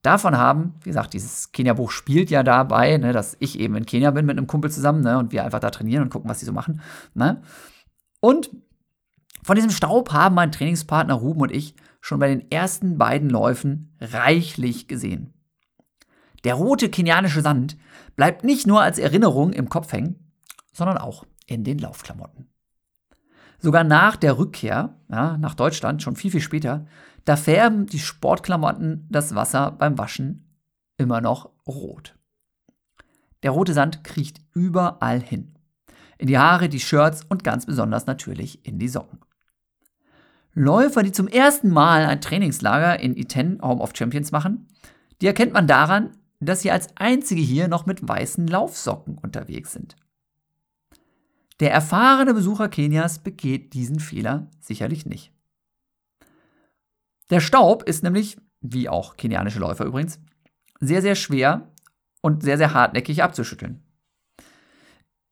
Davon haben, wie gesagt, dieses Kenia-Buch spielt ja dabei, ne, dass ich eben in Kenia bin mit einem Kumpel zusammen ne, und wir einfach da trainieren und gucken, was die so machen. Ne. Und von diesem Staub haben mein Trainingspartner Ruben und ich schon bei den ersten beiden Läufen reichlich gesehen. Der rote kenianische Sand bleibt nicht nur als Erinnerung im Kopf hängen, sondern auch in den Laufklamotten. Sogar nach der Rückkehr ja, nach Deutschland, schon viel, viel später, da färben die Sportklamotten das Wasser beim Waschen immer noch rot. Der rote Sand kriecht überall hin. In die Haare, die Shirts und ganz besonders natürlich in die Socken. Läufer, die zum ersten Mal ein Trainingslager in Iten Home of Champions machen, die erkennt man daran, dass sie als einzige hier noch mit weißen Laufsocken unterwegs sind. Der erfahrene Besucher Kenias begeht diesen Fehler sicherlich nicht. Der Staub ist nämlich, wie auch kenianische Läufer übrigens, sehr, sehr schwer und sehr, sehr hartnäckig abzuschütteln.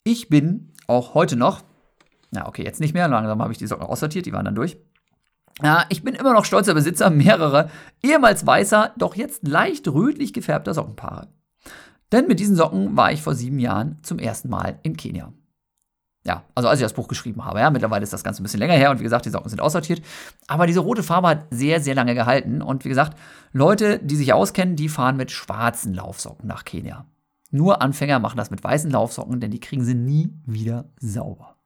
Ich bin auch heute noch, na okay, jetzt nicht mehr, langsam habe ich die Socken aussortiert, die waren dann durch. Ja, ich bin immer noch stolzer Besitzer mehrerer, ehemals weißer, doch jetzt leicht rötlich gefärbter Sockenpaare. Denn mit diesen Socken war ich vor sieben Jahren zum ersten Mal in Kenia. Ja, also als ich das Buch geschrieben habe. Ja, mittlerweile ist das Ganze ein bisschen länger her und wie gesagt, die Socken sind aussortiert. Aber diese rote Farbe hat sehr, sehr lange gehalten. Und wie gesagt, Leute, die sich auskennen, die fahren mit schwarzen Laufsocken nach Kenia. Nur Anfänger machen das mit weißen Laufsocken, denn die kriegen sie nie wieder sauber.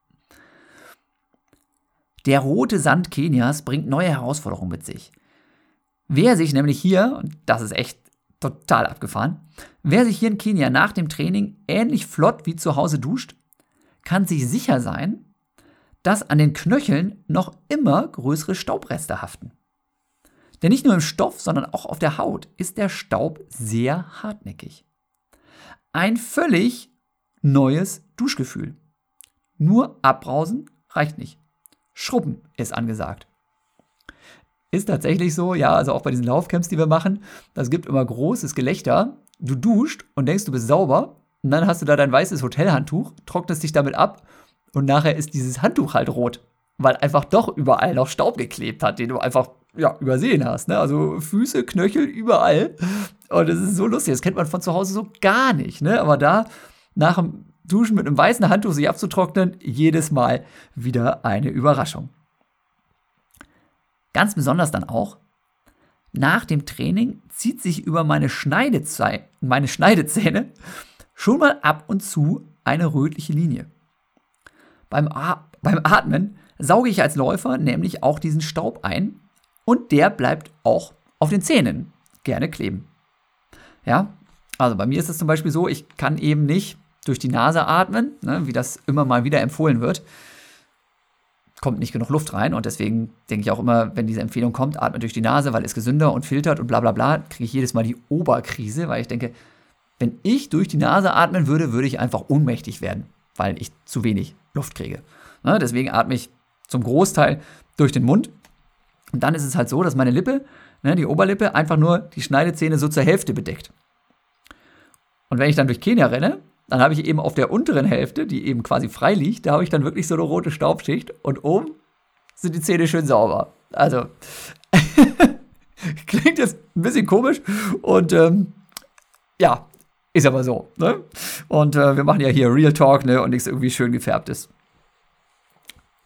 Der rote Sand Kenias bringt neue Herausforderungen mit sich. Wer sich nämlich hier, und das ist echt total abgefahren, wer sich hier in Kenia nach dem Training ähnlich flott wie zu Hause duscht, kann sich sicher sein, dass an den Knöcheln noch immer größere Staubreste haften. Denn nicht nur im Stoff, sondern auch auf der Haut ist der Staub sehr hartnäckig. Ein völlig neues Duschgefühl. Nur abbrausen reicht nicht. Schrubben ist angesagt. Ist tatsächlich so, ja, also auch bei diesen Laufcamps, die wir machen, das gibt immer großes Gelächter. Du duscht und denkst, du bist sauber und dann hast du da dein weißes Hotelhandtuch, trocknest dich damit ab und nachher ist dieses Handtuch halt rot, weil einfach doch überall noch Staub geklebt hat, den du einfach ja, übersehen hast. Ne? Also Füße, Knöchel, überall. Und das ist so lustig. Das kennt man von zu Hause so gar nicht. Ne? Aber da nach dem Duschen mit einem weißen Handtuch sich abzutrocknen, jedes Mal wieder eine Überraschung. Ganz besonders dann auch, nach dem Training zieht sich über meine, Schneidezei meine Schneidezähne schon mal ab und zu eine rötliche Linie. Beim, beim Atmen sauge ich als Läufer nämlich auch diesen Staub ein und der bleibt auch auf den Zähnen gerne kleben. Ja, also bei mir ist es zum Beispiel so, ich kann eben nicht durch die Nase atmen, ne, wie das immer mal wieder empfohlen wird. Kommt nicht genug Luft rein und deswegen denke ich auch immer, wenn diese Empfehlung kommt, atme durch die Nase, weil es gesünder und filtert und bla bla bla, kriege ich jedes Mal die Oberkrise, weil ich denke, wenn ich durch die Nase atmen würde, würde ich einfach ohnmächtig werden, weil ich zu wenig Luft kriege. Ne? Deswegen atme ich zum Großteil durch den Mund. Und dann ist es halt so, dass meine Lippe, ne, die Oberlippe, einfach nur die Schneidezähne so zur Hälfte bedeckt. Und wenn ich dann durch Kenia renne, dann habe ich eben auf der unteren Hälfte, die eben quasi frei liegt, da habe ich dann wirklich so eine rote Staubschicht und oben sind die Zähne schön sauber. Also, klingt jetzt ein bisschen komisch und ähm, ja, ist aber so. Ne? Und äh, wir machen ja hier Real Talk ne, und nichts irgendwie schön gefärbtes.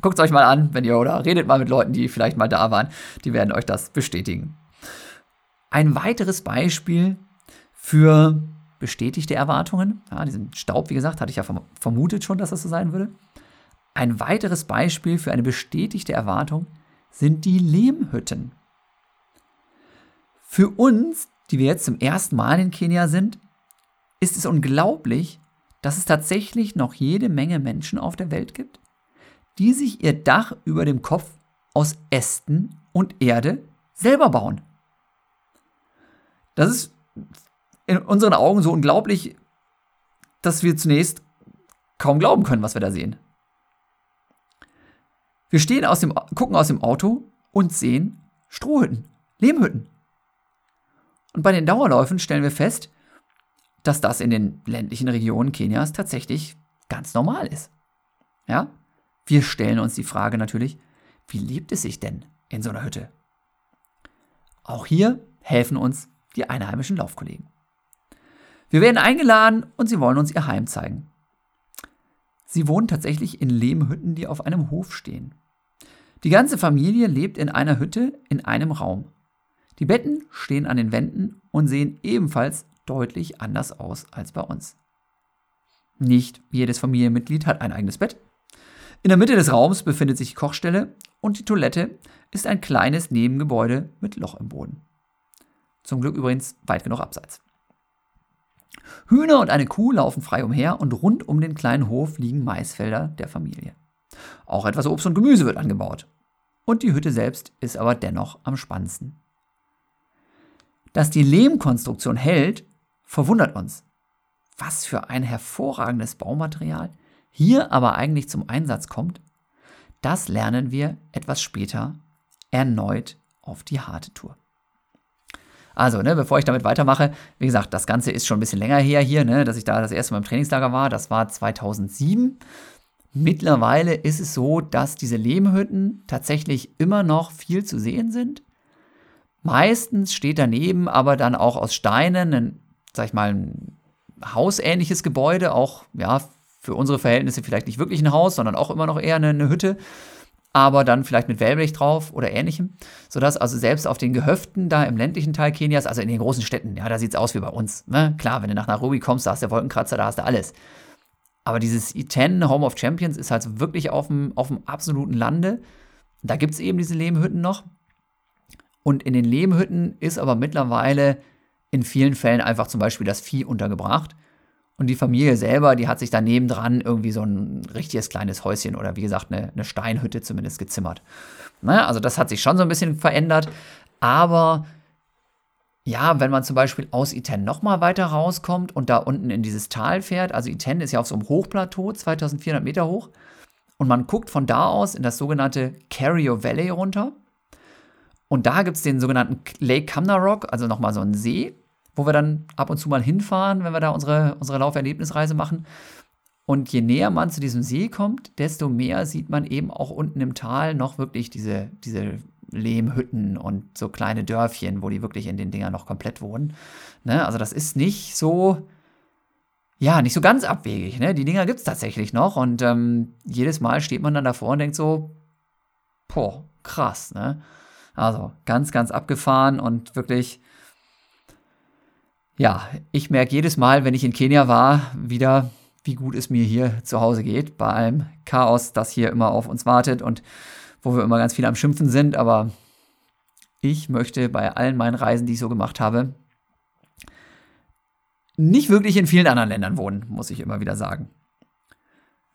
Guckt es euch mal an, wenn ihr oder redet mal mit Leuten, die vielleicht mal da waren. Die werden euch das bestätigen. Ein weiteres Beispiel für bestätigte Erwartungen. Ja, diesen Staub, wie gesagt, hatte ich ja vermutet schon, dass das so sein würde. Ein weiteres Beispiel für eine bestätigte Erwartung sind die Lehmhütten. Für uns, die wir jetzt zum ersten Mal in Kenia sind, ist es unglaublich, dass es tatsächlich noch jede Menge Menschen auf der Welt gibt, die sich ihr Dach über dem Kopf aus Ästen und Erde selber bauen. Das ist in unseren Augen so unglaublich, dass wir zunächst kaum glauben können, was wir da sehen. Wir stehen aus dem, gucken aus dem Auto und sehen Strohhütten, Lehmhütten. Und bei den Dauerläufen stellen wir fest, dass das in den ländlichen Regionen Kenias tatsächlich ganz normal ist. Ja? Wir stellen uns die Frage natürlich, wie lebt es sich denn in so einer Hütte? Auch hier helfen uns die einheimischen Laufkollegen. Wir werden eingeladen und sie wollen uns ihr Heim zeigen. Sie wohnen tatsächlich in Lehmhütten, die auf einem Hof stehen. Die ganze Familie lebt in einer Hütte in einem Raum. Die Betten stehen an den Wänden und sehen ebenfalls deutlich anders aus als bei uns. Nicht jedes Familienmitglied hat ein eigenes Bett, in der Mitte des Raums befindet sich die Kochstelle und die Toilette ist ein kleines Nebengebäude mit Loch im Boden. Zum Glück übrigens weit genug abseits. Hühner und eine Kuh laufen frei umher und rund um den kleinen Hof liegen Maisfelder der Familie. Auch etwas Obst und Gemüse wird angebaut. Und die Hütte selbst ist aber dennoch am spannendsten. Dass die Lehmkonstruktion hält, verwundert uns. Was für ein hervorragendes Baumaterial hier aber eigentlich zum Einsatz kommt, das lernen wir etwas später erneut auf die harte Tour. Also, ne, bevor ich damit weitermache, wie gesagt, das Ganze ist schon ein bisschen länger her hier, ne, dass ich da das erste Mal im Trainingslager war. Das war 2007. Mittlerweile ist es so, dass diese Lehmhütten tatsächlich immer noch viel zu sehen sind. Meistens steht daneben aber dann auch aus Steinen ein, sag ich mal, ein hausähnliches Gebäude, auch ja, für unsere Verhältnisse vielleicht nicht wirklich ein Haus, sondern auch immer noch eher eine, eine Hütte, aber dann vielleicht mit Wellblech drauf oder ähnlichem, sodass also selbst auf den Gehöften da im ländlichen Teil Kenias, also in den großen Städten, ja, da sieht es aus wie bei uns. Ne? Klar, wenn du nach Nairobi kommst, da hast du Wolkenkratzer, da hast du alles. Aber dieses E10 Home of Champions ist halt wirklich auf dem, auf dem absoluten Lande. Da gibt es eben diese Lehmhütten noch. Und in den Lehmhütten ist aber mittlerweile in vielen Fällen einfach zum Beispiel das Vieh untergebracht. Und die Familie selber, die hat sich daneben dran irgendwie so ein richtiges kleines Häuschen oder wie gesagt eine, eine Steinhütte zumindest gezimmert. Naja, also das hat sich schon so ein bisschen verändert. Aber ja, wenn man zum Beispiel aus Iten nochmal weiter rauskommt und da unten in dieses Tal fährt, also Iten ist ja auf so einem Hochplateau, 2400 Meter hoch, und man guckt von da aus in das sogenannte Carrio Valley runter. Und da gibt es den sogenannten Lake Kamnarok, also nochmal so einen See wo wir dann ab und zu mal hinfahren, wenn wir da unsere, unsere Lauferlebnisreise machen. Und je näher man zu diesem See kommt, desto mehr sieht man eben auch unten im Tal noch wirklich diese, diese Lehmhütten und so kleine Dörfchen, wo die wirklich in den Dingern noch komplett wohnen. Ne? Also das ist nicht so, ja, nicht so ganz abwegig. Ne? Die Dinger gibt es tatsächlich noch und ähm, jedes Mal steht man dann davor und denkt so, boah, krass. Ne? Also ganz, ganz abgefahren und wirklich ja, ich merke jedes Mal, wenn ich in Kenia war, wieder, wie gut es mir hier zu Hause geht, bei allem Chaos, das hier immer auf uns wartet und wo wir immer ganz viel am Schimpfen sind. Aber ich möchte bei allen meinen Reisen, die ich so gemacht habe, nicht wirklich in vielen anderen Ländern wohnen, muss ich immer wieder sagen.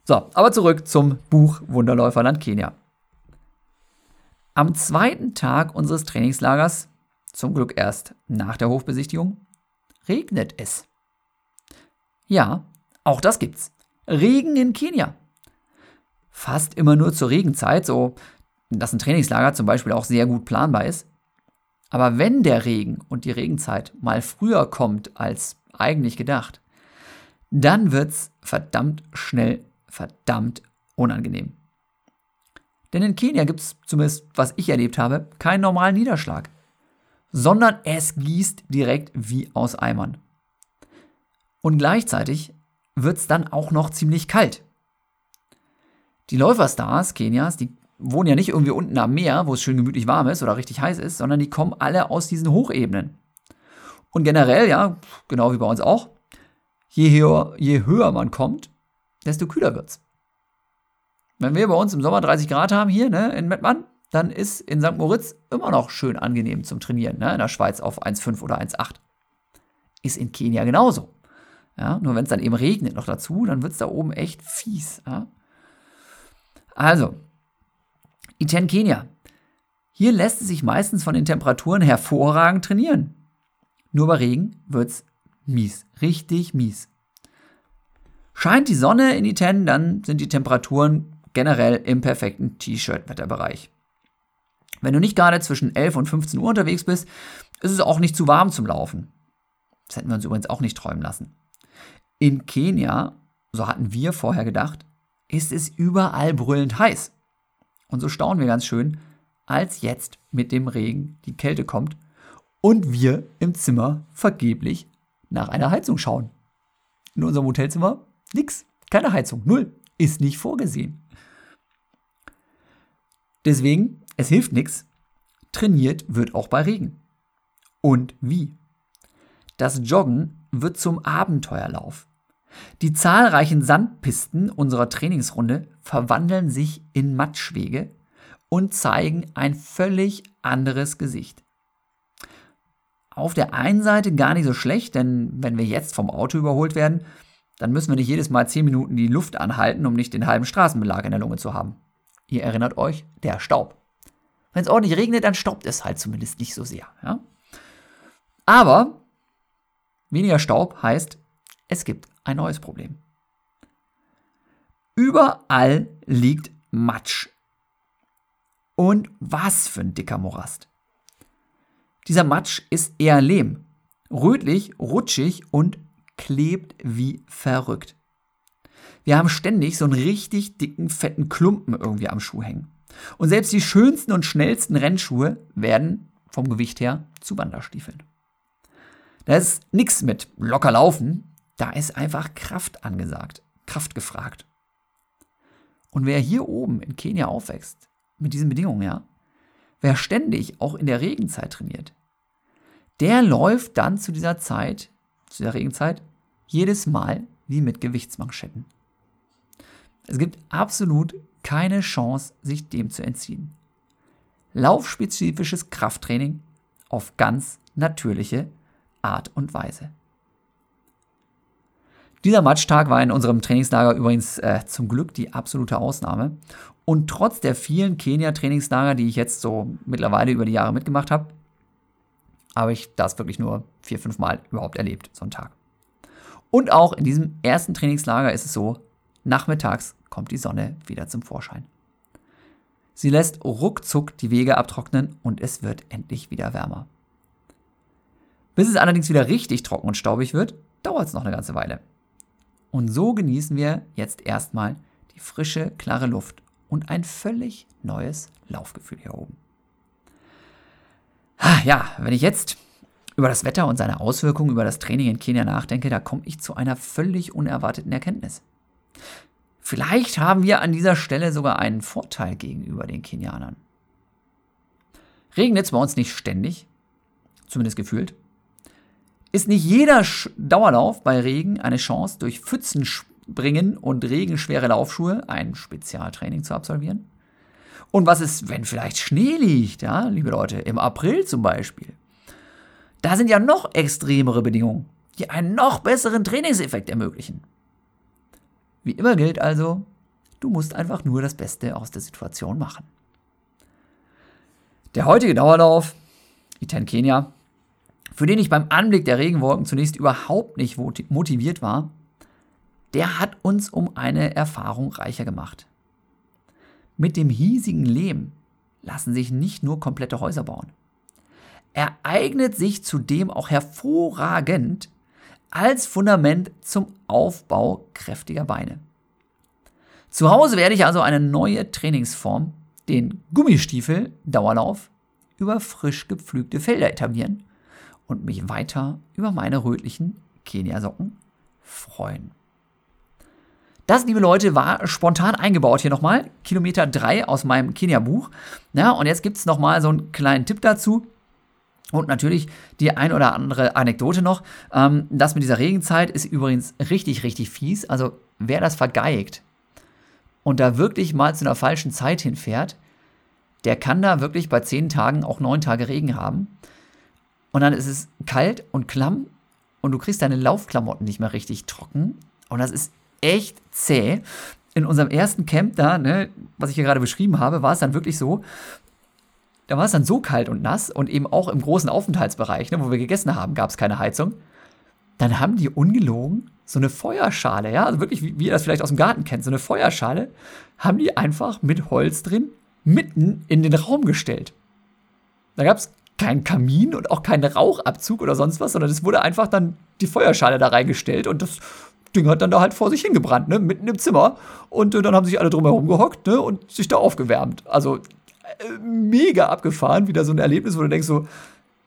So, aber zurück zum Buch Wunderläuferland Kenia. Am zweiten Tag unseres Trainingslagers, zum Glück erst nach der Hofbesichtigung, regnet es. Ja, auch das gibt's. Regen in Kenia. Fast immer nur zur Regenzeit, so dass ein Trainingslager zum Beispiel auch sehr gut planbar ist. Aber wenn der Regen und die Regenzeit mal früher kommt als eigentlich gedacht, dann wird es verdammt schnell, verdammt unangenehm. Denn in Kenia gibt es, zumindest was ich erlebt habe, keinen normalen Niederschlag, sondern es gießt direkt wie aus Eimern. Und gleichzeitig wird es dann auch noch ziemlich kalt. Die Läuferstars Kenias, die wohnen ja nicht irgendwie unten am Meer, wo es schön gemütlich warm ist oder richtig heiß ist, sondern die kommen alle aus diesen Hochebenen. Und generell, ja, genau wie bei uns auch, je höher, je höher man kommt, desto kühler wird's. Wenn wir bei uns im Sommer 30 Grad haben hier ne, in Mettmann, dann ist in St. Moritz immer noch schön angenehm zum Trainieren, ne, in der Schweiz auf 1,5 oder 1,8. Ist in Kenia genauso. Ja, nur wenn es dann eben regnet noch dazu, dann wird es da oben echt fies. Ja. Also, Iten Kenia. Hier lässt es sich meistens von den Temperaturen hervorragend trainieren. Nur bei Regen wird es mies, richtig mies. Scheint die Sonne in Iten, dann sind die Temperaturen generell im perfekten T-Shirt-Wetterbereich. Wenn du nicht gerade zwischen 11 und 15 Uhr unterwegs bist, ist es auch nicht zu warm zum Laufen. Das hätten wir uns übrigens auch nicht träumen lassen. In Kenia, so hatten wir vorher gedacht, ist es überall brüllend heiß. Und so staunen wir ganz schön, als jetzt mit dem Regen die Kälte kommt und wir im Zimmer vergeblich nach einer Heizung schauen. In unserem Hotelzimmer nix, keine Heizung, null, ist nicht vorgesehen. Deswegen, es hilft nichts, trainiert wird auch bei Regen. Und wie? Das Joggen wird zum Abenteuerlauf. Die zahlreichen Sandpisten unserer Trainingsrunde verwandeln sich in Matschwege und zeigen ein völlig anderes Gesicht. Auf der einen Seite gar nicht so schlecht, denn wenn wir jetzt vom Auto überholt werden, dann müssen wir nicht jedes Mal 10 Minuten die Luft anhalten, um nicht den halben Straßenbelag in der Lunge zu haben. Ihr erinnert euch, der Staub. Wenn es ordentlich regnet, dann staubt es halt zumindest nicht so sehr. Ja? Aber weniger Staub heißt, es gibt ein neues Problem. Überall liegt Matsch. Und was für ein dicker Morast. Dieser Matsch ist eher lehm, rötlich, rutschig und klebt wie verrückt. Wir haben ständig so einen richtig dicken, fetten Klumpen irgendwie am Schuh hängen. Und selbst die schönsten und schnellsten Rennschuhe werden vom Gewicht her zu Wanderstiefeln. Da ist nichts mit locker laufen, da ist einfach Kraft angesagt, Kraft gefragt. Und wer hier oben in Kenia aufwächst, mit diesen Bedingungen, ja, wer ständig auch in der Regenzeit trainiert, der läuft dann zu dieser Zeit, zu der Regenzeit, jedes Mal wie mit Gewichtsmanschetten. Es gibt absolut keine Chance, sich dem zu entziehen. Laufspezifisches Krafttraining auf ganz natürliche Art und Weise. Dieser Matchtag war in unserem Trainingslager übrigens äh, zum Glück die absolute Ausnahme. Und trotz der vielen Kenia-Trainingslager, die ich jetzt so mittlerweile über die Jahre mitgemacht habe, habe ich das wirklich nur vier, fünf Mal überhaupt erlebt, so einen Tag. Und auch in diesem ersten Trainingslager ist es so, nachmittags kommt die Sonne wieder zum Vorschein. Sie lässt ruckzuck die Wege abtrocknen und es wird endlich wieder wärmer. Bis es allerdings wieder richtig trocken und staubig wird, dauert es noch eine ganze Weile. Und so genießen wir jetzt erstmal die frische, klare Luft und ein völlig neues Laufgefühl hier oben. Ja, wenn ich jetzt über das Wetter und seine Auswirkungen über das Training in Kenia nachdenke, da komme ich zu einer völlig unerwarteten Erkenntnis. Vielleicht haben wir an dieser Stelle sogar einen Vorteil gegenüber den Kenianern. Regnet es bei uns nicht ständig, zumindest gefühlt, ist nicht jeder Dauerlauf bei Regen eine Chance, durch Pfützen springen und regenschwere Laufschuhe ein Spezialtraining zu absolvieren? Und was ist, wenn vielleicht Schnee liegt, ja, liebe Leute, im April zum Beispiel? Da sind ja noch extremere Bedingungen, die einen noch besseren Trainingseffekt ermöglichen. Wie immer gilt also, du musst einfach nur das Beste aus der Situation machen. Der heutige Dauerlauf, Iten Kenia, für den ich beim Anblick der Regenwolken zunächst überhaupt nicht motiviert war, der hat uns um eine Erfahrung reicher gemacht. Mit dem hiesigen Lehm lassen sich nicht nur komplette Häuser bauen. Er eignet sich zudem auch hervorragend als Fundament zum Aufbau kräftiger Beine. Zu Hause werde ich also eine neue Trainingsform, den Gummistiefel Dauerlauf, über frisch gepflügte Felder etablieren und mich weiter über meine rötlichen Keniasocken freuen. Das, liebe Leute, war spontan eingebaut hier nochmal. Kilometer 3 aus meinem Kenia-Buch. Ja, und jetzt gibt es nochmal so einen kleinen Tipp dazu. Und natürlich die ein oder andere Anekdote noch. Ähm, das mit dieser Regenzeit ist übrigens richtig, richtig fies. Also wer das vergeigt und da wirklich mal zu einer falschen Zeit hinfährt, der kann da wirklich bei 10 Tagen auch 9 Tage Regen haben. Und dann ist es kalt und klamm und du kriegst deine Laufklamotten nicht mehr richtig trocken. Und das ist echt zäh. In unserem ersten Camp da, ne, was ich hier gerade beschrieben habe, war es dann wirklich so, da war es dann so kalt und nass und eben auch im großen Aufenthaltsbereich, ne, wo wir gegessen haben, gab es keine Heizung. Dann haben die ungelogen so eine Feuerschale, ja, also wirklich, wie, wie ihr das vielleicht aus dem Garten kennt, so eine Feuerschale, haben die einfach mit Holz drin mitten in den Raum gestellt. Da gab es keinen Kamin und auch keinen Rauchabzug oder sonst was, sondern es wurde einfach dann die Feuerschale da reingestellt und das Ding hat dann da halt vor sich hingebrannt, ne, mitten im Zimmer. Und äh, dann haben sich alle drumherum gehockt, ne, und sich da aufgewärmt. Also mega abgefahren, wieder so ein Erlebnis, wo du denkst so,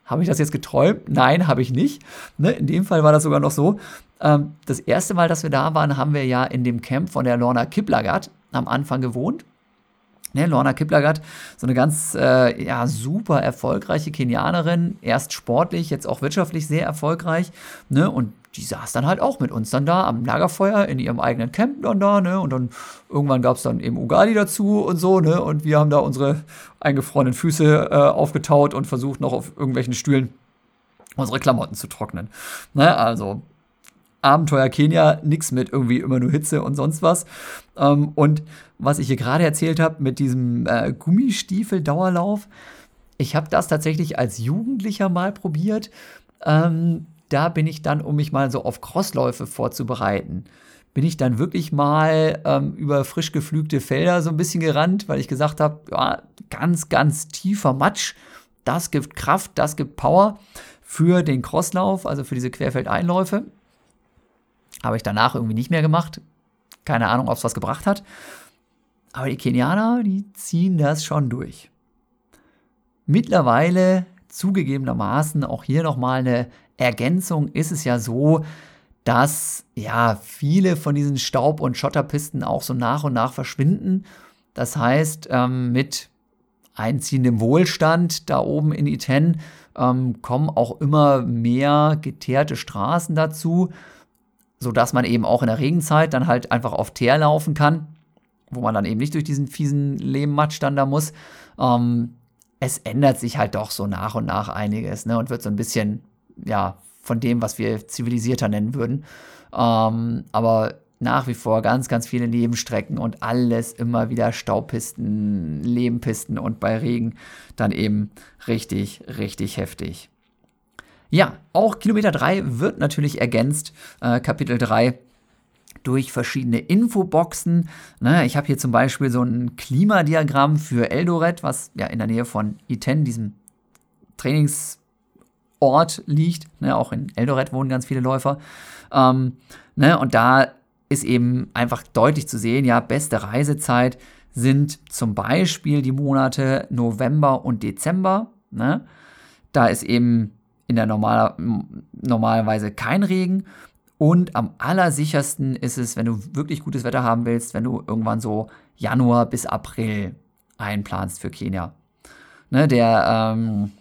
habe ich das jetzt geträumt? Nein, habe ich nicht. Ne, in dem Fall war das sogar noch so. Ähm, das erste Mal, dass wir da waren, haben wir ja in dem Camp von der Lorna Kiplagat am Anfang gewohnt. Ne, Lorna Kiplagat, so eine ganz äh, ja, super erfolgreiche Kenianerin, erst sportlich, jetzt auch wirtschaftlich sehr erfolgreich. Ne, und die saß dann halt auch mit uns dann da am Lagerfeuer in ihrem eigenen Camp dann da, ne? Und dann irgendwann gab es dann eben Ugali dazu und so, ne? Und wir haben da unsere eingefrorenen Füße äh, aufgetaut und versucht noch auf irgendwelchen Stühlen unsere Klamotten zu trocknen. Ne? Also Abenteuer Kenia, nix mit irgendwie immer nur Hitze und sonst was. Ähm, und was ich hier gerade erzählt habe mit diesem äh, Gummistiefel-Dauerlauf, ich habe das tatsächlich als Jugendlicher mal probiert. Ähm, da bin ich dann, um mich mal so auf Crossläufe vorzubereiten, bin ich dann wirklich mal ähm, über frisch geflügte Felder so ein bisschen gerannt, weil ich gesagt habe, ja, ganz, ganz tiefer Matsch, das gibt Kraft, das gibt Power für den Crosslauf, also für diese Querfeldeinläufe. Habe ich danach irgendwie nicht mehr gemacht. Keine Ahnung, ob es was gebracht hat. Aber die Kenianer, die ziehen das schon durch. Mittlerweile zugegebenermaßen auch hier nochmal eine Ergänzung ist es ja so, dass ja viele von diesen Staub- und Schotterpisten auch so nach und nach verschwinden. Das heißt, ähm, mit einziehendem Wohlstand da oben in Iten ähm, kommen auch immer mehr geteerte Straßen dazu, sodass man eben auch in der Regenzeit dann halt einfach auf Teer laufen kann, wo man dann eben nicht durch diesen fiesen Lehmmatsch dann da muss. Ähm, es ändert sich halt doch so nach und nach einiges ne, und wird so ein bisschen ja, von dem, was wir zivilisierter nennen würden. Ähm, aber nach wie vor ganz, ganz viele Nebenstrecken und alles immer wieder Staupisten, Lehmpisten und bei Regen dann eben richtig, richtig heftig. Ja, auch Kilometer 3 wird natürlich ergänzt, äh, Kapitel 3 durch verschiedene Infoboxen. Ne, ich habe hier zum Beispiel so ein Klimadiagramm für Eldoret, was ja in der Nähe von Iten, diesem Trainings- Ort liegt. Ne, auch in Eldoret wohnen ganz viele Läufer. Ähm, ne, und da ist eben einfach deutlich zu sehen, ja, beste Reisezeit sind zum Beispiel die Monate November und Dezember. Ne? Da ist eben in der normaler, normalerweise kein Regen. Und am allersichersten ist es, wenn du wirklich gutes Wetter haben willst, wenn du irgendwann so Januar bis April einplanst für Kenia. Ne, der ähm,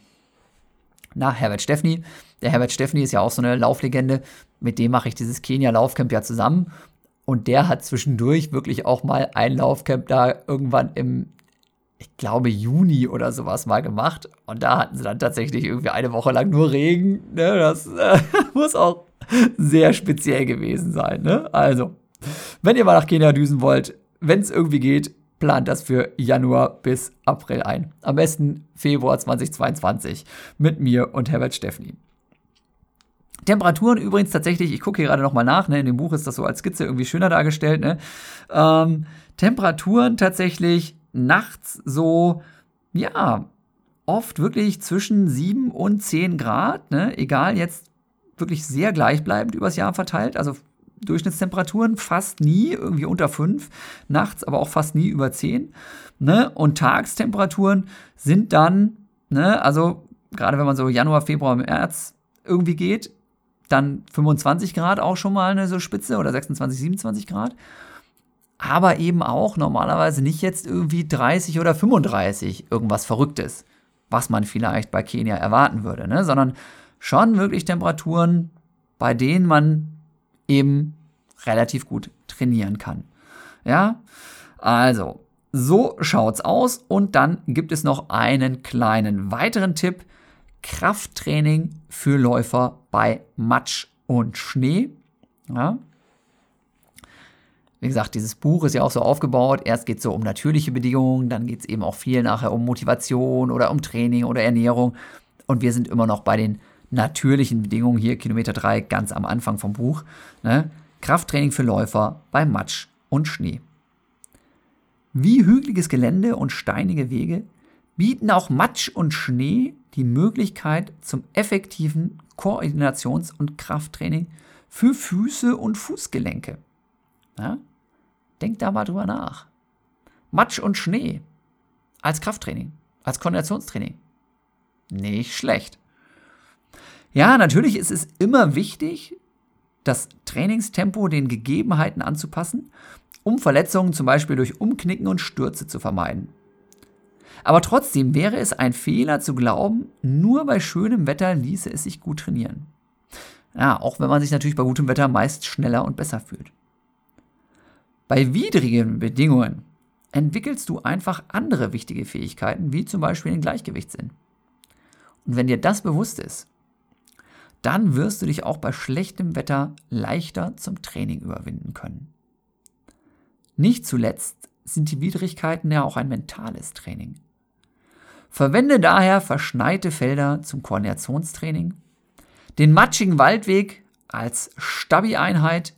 na, Herbert Steffni. Der Herbert Steffni ist ja auch so eine Lauflegende. Mit dem mache ich dieses Kenia-Laufcamp ja zusammen. Und der hat zwischendurch wirklich auch mal ein Laufcamp da irgendwann im, ich glaube, Juni oder sowas mal gemacht. Und da hatten sie dann tatsächlich irgendwie eine Woche lang nur Regen. Ne? Das äh, muss auch sehr speziell gewesen sein. Ne? Also, wenn ihr mal nach Kenia düsen wollt, wenn es irgendwie geht, plant das für Januar bis April ein. Am besten Februar 2022 mit mir und Herbert Steffni. Temperaturen übrigens tatsächlich, ich gucke hier gerade nochmal nach, ne, in dem Buch ist das so als Skizze irgendwie schöner dargestellt. Ne? Ähm, Temperaturen tatsächlich nachts so ja, oft wirklich zwischen 7 und 10 Grad, ne? egal jetzt wirklich sehr gleichbleibend übers Jahr verteilt, also Durchschnittstemperaturen fast nie irgendwie unter 5, nachts aber auch fast nie über 10. Ne? Und Tagstemperaturen sind dann, ne, also gerade wenn man so Januar, Februar, März irgendwie geht, dann 25 Grad auch schon mal eine so Spitze oder 26, 27 Grad. Aber eben auch normalerweise nicht jetzt irgendwie 30 oder 35 irgendwas Verrücktes, was man vielleicht bei Kenia erwarten würde, ne? sondern schon wirklich Temperaturen, bei denen man eben relativ gut trainieren kann. Ja, also so schaut's aus und dann gibt es noch einen kleinen weiteren Tipp. Krafttraining für Läufer bei Matsch und Schnee. Ja. Wie gesagt, dieses Buch ist ja auch so aufgebaut. Erst geht es so um natürliche Bedingungen, dann geht es eben auch viel nachher um Motivation oder um Training oder Ernährung. Und wir sind immer noch bei den natürlichen Bedingungen hier, Kilometer 3, ganz am Anfang vom Buch. Ne? Krafttraining für Läufer bei Matsch und Schnee. Wie hügeliges Gelände und steinige Wege bieten auch Matsch und Schnee die Möglichkeit zum effektiven Koordinations- und Krafttraining für Füße und Fußgelenke. Ja? Denkt da mal drüber nach. Matsch und Schnee als Krafttraining, als Koordinationstraining. Nicht schlecht. Ja, natürlich ist es immer wichtig, das Trainingstempo den Gegebenheiten anzupassen, um Verletzungen zum Beispiel durch Umknicken und Stürze zu vermeiden. Aber trotzdem wäre es ein Fehler zu glauben, nur bei schönem Wetter ließe es sich gut trainieren. Ja, auch wenn man sich natürlich bei gutem Wetter meist schneller und besser fühlt. Bei widrigen Bedingungen entwickelst du einfach andere wichtige Fähigkeiten, wie zum Beispiel den Gleichgewichtssinn. Und wenn dir das bewusst ist, dann wirst du dich auch bei schlechtem Wetter leichter zum Training überwinden können. Nicht zuletzt sind die Widrigkeiten ja auch ein mentales Training. Verwende daher verschneite Felder zum Koordinationstraining, den matschigen Waldweg als Stabi-Einheit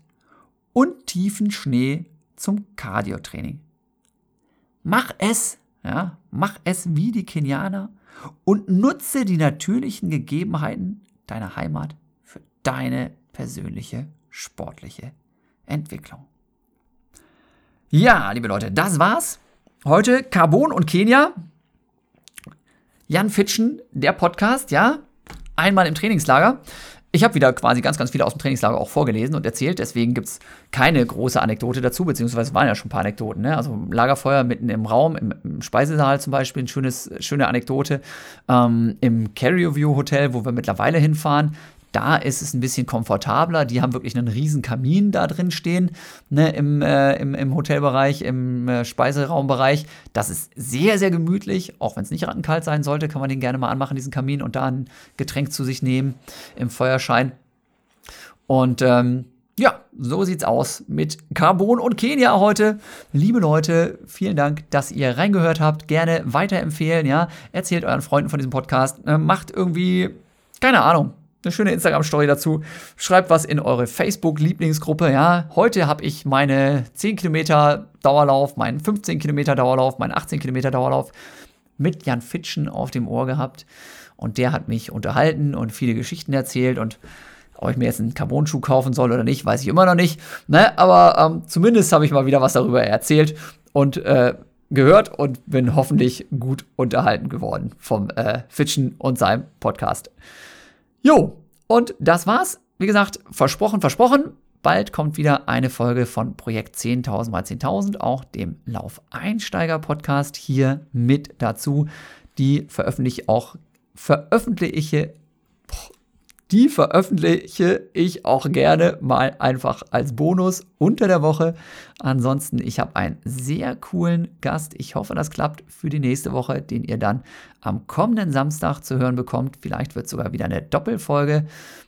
und tiefen Schnee zum Cardiotraining. Mach es, ja, mach es wie die Kenianer und nutze die natürlichen Gegebenheiten deiner Heimat für deine persönliche sportliche Entwicklung. Ja, liebe Leute, das war's. Heute Carbon und Kenia. Jan Fitschen, der Podcast, ja, einmal im Trainingslager. Ich habe wieder quasi ganz, ganz viele aus dem Trainingslager auch vorgelesen und erzählt, deswegen gibt es keine große Anekdote dazu, beziehungsweise waren ja schon ein paar Anekdoten. Ne? Also Lagerfeuer mitten im Raum, im, im Speisesaal zum Beispiel, eine schöne Anekdote. Ähm, Im Carrier View Hotel, wo wir mittlerweile hinfahren, da ist es ein bisschen komfortabler. Die haben wirklich einen riesen Kamin da drin stehen, ne, im, äh, im, im Hotelbereich, im äh, Speiseraumbereich. Das ist sehr, sehr gemütlich. Auch wenn es nicht rattenkalt sein sollte, kann man den gerne mal anmachen, diesen Kamin, und da ein Getränk zu sich nehmen im Feuerschein. Und ähm, ja, so sieht's aus mit Carbon und Kenia heute. Liebe Leute, vielen Dank, dass ihr reingehört habt. Gerne weiterempfehlen, ja. Erzählt euren Freunden von diesem Podcast. Äh, macht irgendwie, keine Ahnung, eine schöne Instagram-Story dazu. Schreibt was in eure Facebook-Lieblingsgruppe. Ja, heute habe ich meine 10 Kilometer Dauerlauf, meinen 15 Kilometer Dauerlauf, meinen 18 Kilometer Dauerlauf mit Jan Fitschen auf dem Ohr gehabt. Und der hat mich unterhalten und viele Geschichten erzählt. Und ob ich mir jetzt einen Carbon-Schuh kaufen soll oder nicht, weiß ich immer noch nicht. Ne? Aber ähm, zumindest habe ich mal wieder was darüber erzählt und äh, gehört und bin hoffentlich gut unterhalten geworden vom äh, Fitschen und seinem Podcast. Jo, und das war's. Wie gesagt, versprochen, versprochen. Bald kommt wieder eine Folge von Projekt 10.000 mal 10.000, auch dem Laufeinsteiger-Podcast hier mit dazu. Die veröffentliche auch veröffentliche die veröffentliche ich auch gerne mal einfach als Bonus unter der Woche. Ansonsten, ich habe einen sehr coolen Gast. Ich hoffe, das klappt für die nächste Woche, den ihr dann am kommenden Samstag zu hören bekommt. Vielleicht wird sogar wieder eine Doppelfolge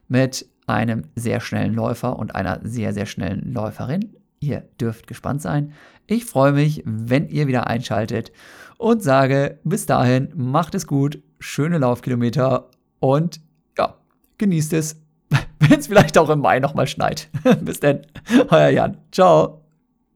mit einem sehr schnellen Läufer und einer sehr, sehr schnellen Läuferin. Ihr dürft gespannt sein. Ich freue mich, wenn ihr wieder einschaltet und sage bis dahin, macht es gut, schöne Laufkilometer und genießt es, wenn es vielleicht auch im Mai nochmal schneit. Bis dann, euer Jan. Ciao.